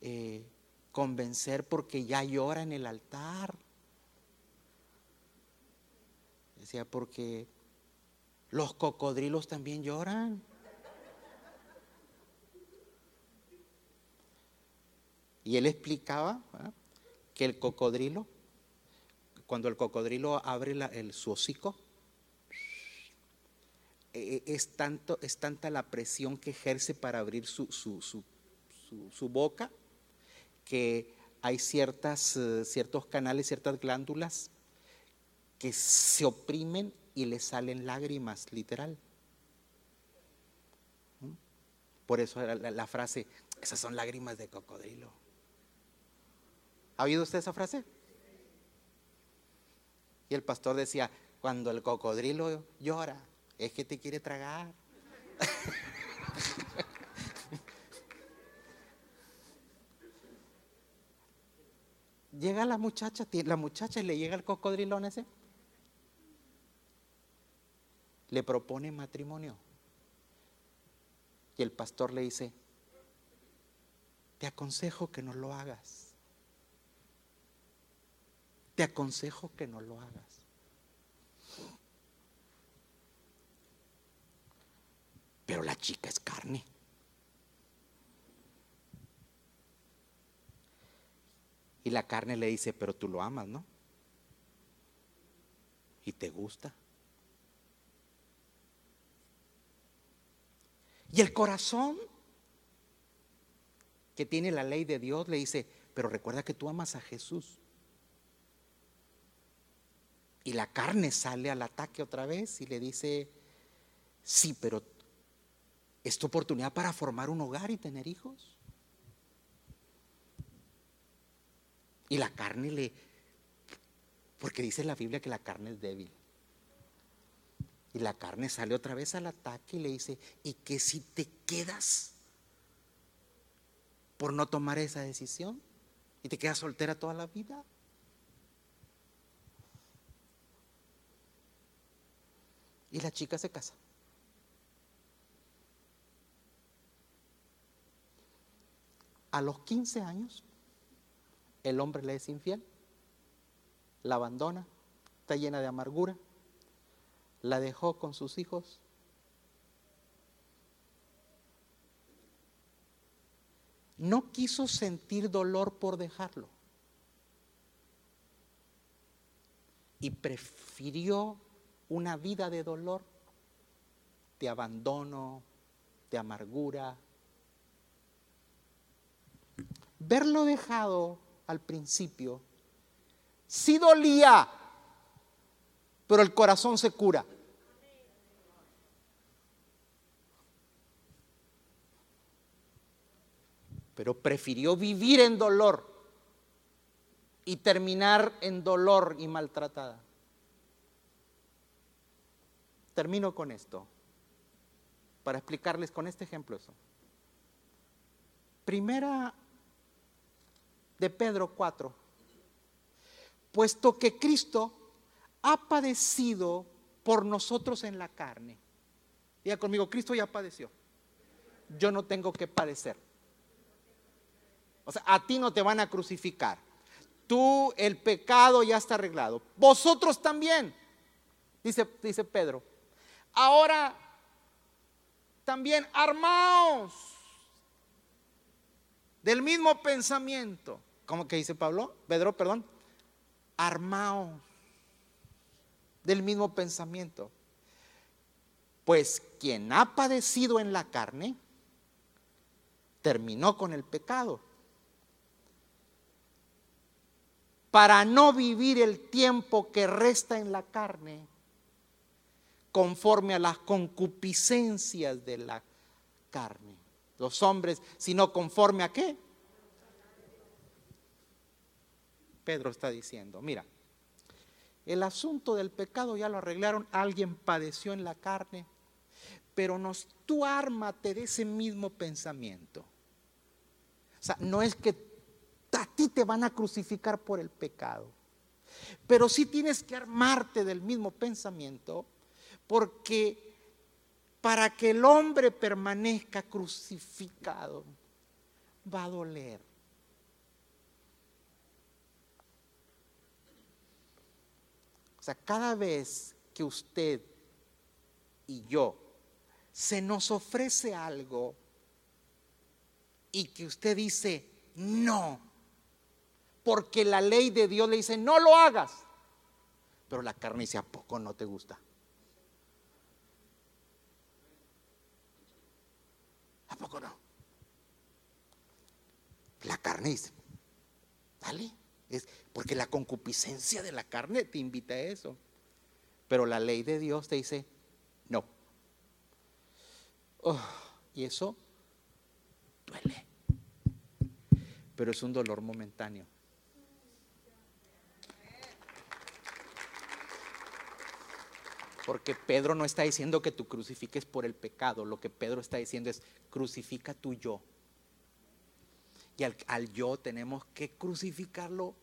eh, convencer porque ya llora en el altar. Decía, porque los cocodrilos también lloran. Y él explicaba que el cocodrilo, cuando el cocodrilo abre el, su hocico, e, e, es, tanto, es tanta la presión que ejerce para abrir su, su, boca que hay ciertas, eh, ciertos canales, ciertas glándulas que se oprimen y le salen lágrimas, literal. ¿Mm? Por eso la, la, frase, esas son lágrimas de cocodrilo. ¿Ha oído usted esa frase? Y el pastor decía, cuando el cocodrilo llora, es que te quiere tragar. [LAUGHS] llega la muchacha, la muchacha le llega el cocodrilón ese, le propone matrimonio. Y el pastor le dice, te aconsejo que no lo hagas. Te aconsejo que no lo hagas. Pero la chica es carne. Y la carne le dice, pero tú lo amas, ¿no? Y te gusta. Y el corazón que tiene la ley de Dios le dice, pero recuerda que tú amas a Jesús. Y la carne sale al ataque otra vez y le dice, sí, pero es tu oportunidad para formar un hogar y tener hijos. Y la carne le... Porque dice la Biblia que la carne es débil. Y la carne sale otra vez al ataque y le dice, ¿y que si te quedas por no tomar esa decisión? ¿Y te quedas soltera toda la vida? Y la chica se casa. A los 15 años, el hombre le es infiel, la abandona, está llena de amargura, la dejó con sus hijos. No quiso sentir dolor por dejarlo. Y prefirió una vida de dolor, de abandono, de amargura. Verlo dejado al principio sí dolía, pero el corazón se cura. Pero prefirió vivir en dolor y terminar en dolor y maltratada. Termino con esto, para explicarles con este ejemplo eso. Primera de Pedro 4, puesto que Cristo ha padecido por nosotros en la carne. Diga conmigo, Cristo ya padeció. Yo no tengo que padecer. O sea, a ti no te van a crucificar. Tú, el pecado ya está arreglado. Vosotros también, dice, dice Pedro. Ahora también armaos del mismo pensamiento. ¿Cómo que dice Pablo? Pedro, perdón. Armaos del mismo pensamiento. Pues quien ha padecido en la carne, terminó con el pecado. Para no vivir el tiempo que resta en la carne conforme a las concupiscencias de la carne. Los hombres, sino conforme a qué? Pedro está diciendo, mira, el asunto del pecado ya lo arreglaron, alguien padeció en la carne, pero nos, tú ármate de ese mismo pensamiento. O sea, no es que a ti te van a crucificar por el pecado, pero sí tienes que armarte del mismo pensamiento porque para que el hombre permanezca crucificado va a doler. O sea, cada vez que usted y yo se nos ofrece algo y que usted dice no, porque la ley de Dios le dice, no lo hagas. Pero la carne dice, ¿a poco no te gusta? ¿A poco no? La carne dice, dale, es porque la concupiscencia de la carne te invita a eso. Pero la ley de Dios te dice, no. Oh, y eso duele. Pero es un dolor momentáneo. Porque Pedro no está diciendo que tú crucifiques por el pecado. Lo que Pedro está diciendo es, crucifica tu yo. Y al, al yo tenemos que crucificarlo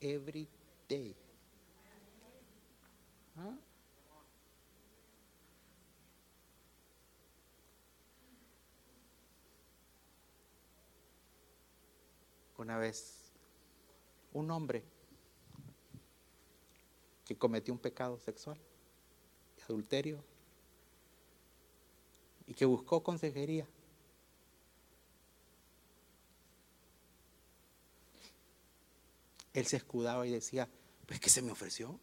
every day. Una vez, un hombre que cometió un pecado sexual, adulterio, y que buscó consejería. Él se escudaba y decía, pues que se me ofreció.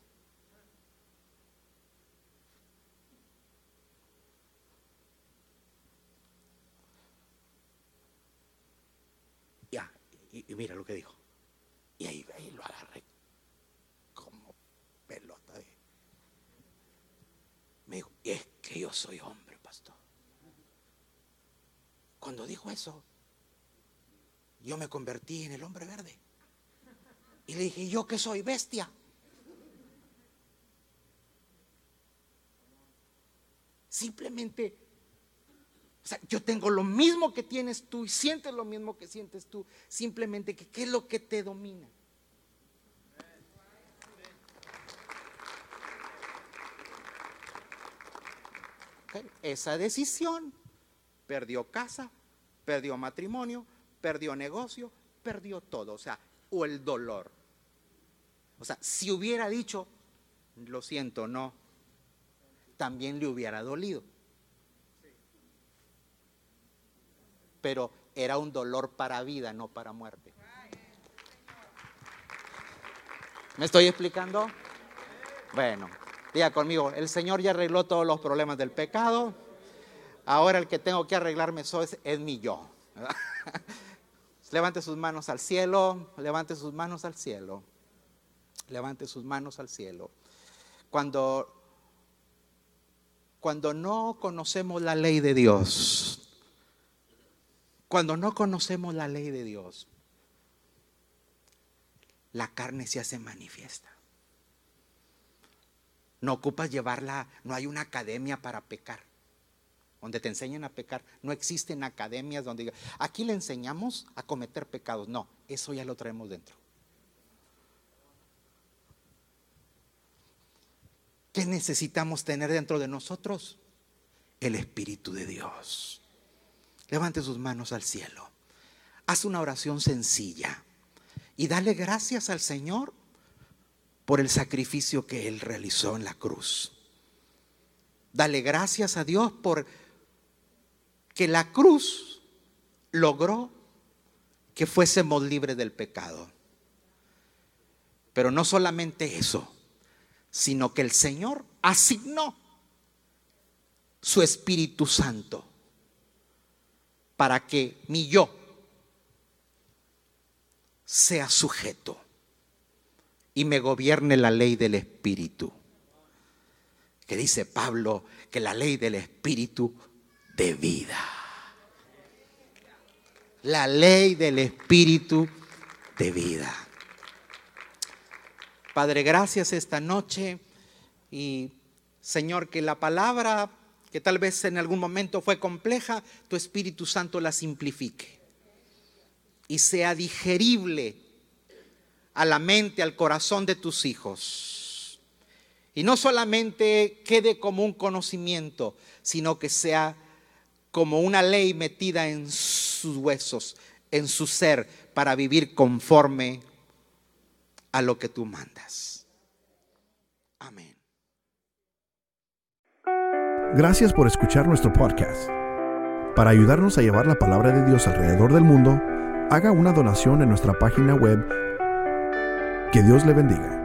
Ya, y, mira lo que dijo. Y ahí, ahí lo agarré como pelota de... Me dijo, es que yo soy hombre, pastor. Cuando dijo eso, yo me convertí en el hombre verde. Y le dije, yo que soy bestia. Simplemente, o sea, yo tengo lo mismo que tienes tú y sientes lo mismo que sientes tú. Simplemente que qué es lo que te domina. Esa decisión perdió casa, perdió matrimonio, perdió negocio, perdió todo. O sea, o el dolor. O sea, si hubiera dicho, lo siento, no, también le hubiera dolido. Pero era un dolor para vida, no para muerte. ¿Me estoy explicando? Bueno, diga conmigo, el Señor ya arregló todos los problemas del pecado. Ahora el que tengo que arreglarme soy es, es mi yo. [LAUGHS] Levante sus manos al cielo, levante sus manos al cielo, levante sus manos al cielo. Cuando, cuando no conocemos la ley de Dios, cuando no conocemos la ley de Dios, la carne se hace manifiesta. No ocupas llevarla, no hay una academia para pecar donde te enseñan a pecar. No existen academias donde aquí le enseñamos a cometer pecados. No, eso ya lo traemos dentro. ¿Qué necesitamos tener dentro de nosotros? El Espíritu de Dios. Levante sus manos al cielo. Haz una oración sencilla y dale gracias al Señor por el sacrificio que Él realizó en la cruz. Dale gracias a Dios por que la cruz logró que fuésemos libres del pecado. Pero no solamente eso, sino que el Señor asignó su Espíritu Santo para que mi yo sea sujeto y me gobierne la ley del Espíritu. Que dice Pablo que la ley del Espíritu de vida. La ley del Espíritu de vida. Padre, gracias esta noche y Señor, que la palabra que tal vez en algún momento fue compleja, tu Espíritu Santo la simplifique y sea digerible a la mente, al corazón de tus hijos. Y no solamente quede como un conocimiento, sino que sea como una ley metida en sus huesos, en su ser, para vivir conforme a lo que tú mandas. Amén. Gracias por escuchar nuestro podcast. Para ayudarnos a llevar la palabra de Dios alrededor del mundo, haga una donación en nuestra página web Que Dios le bendiga.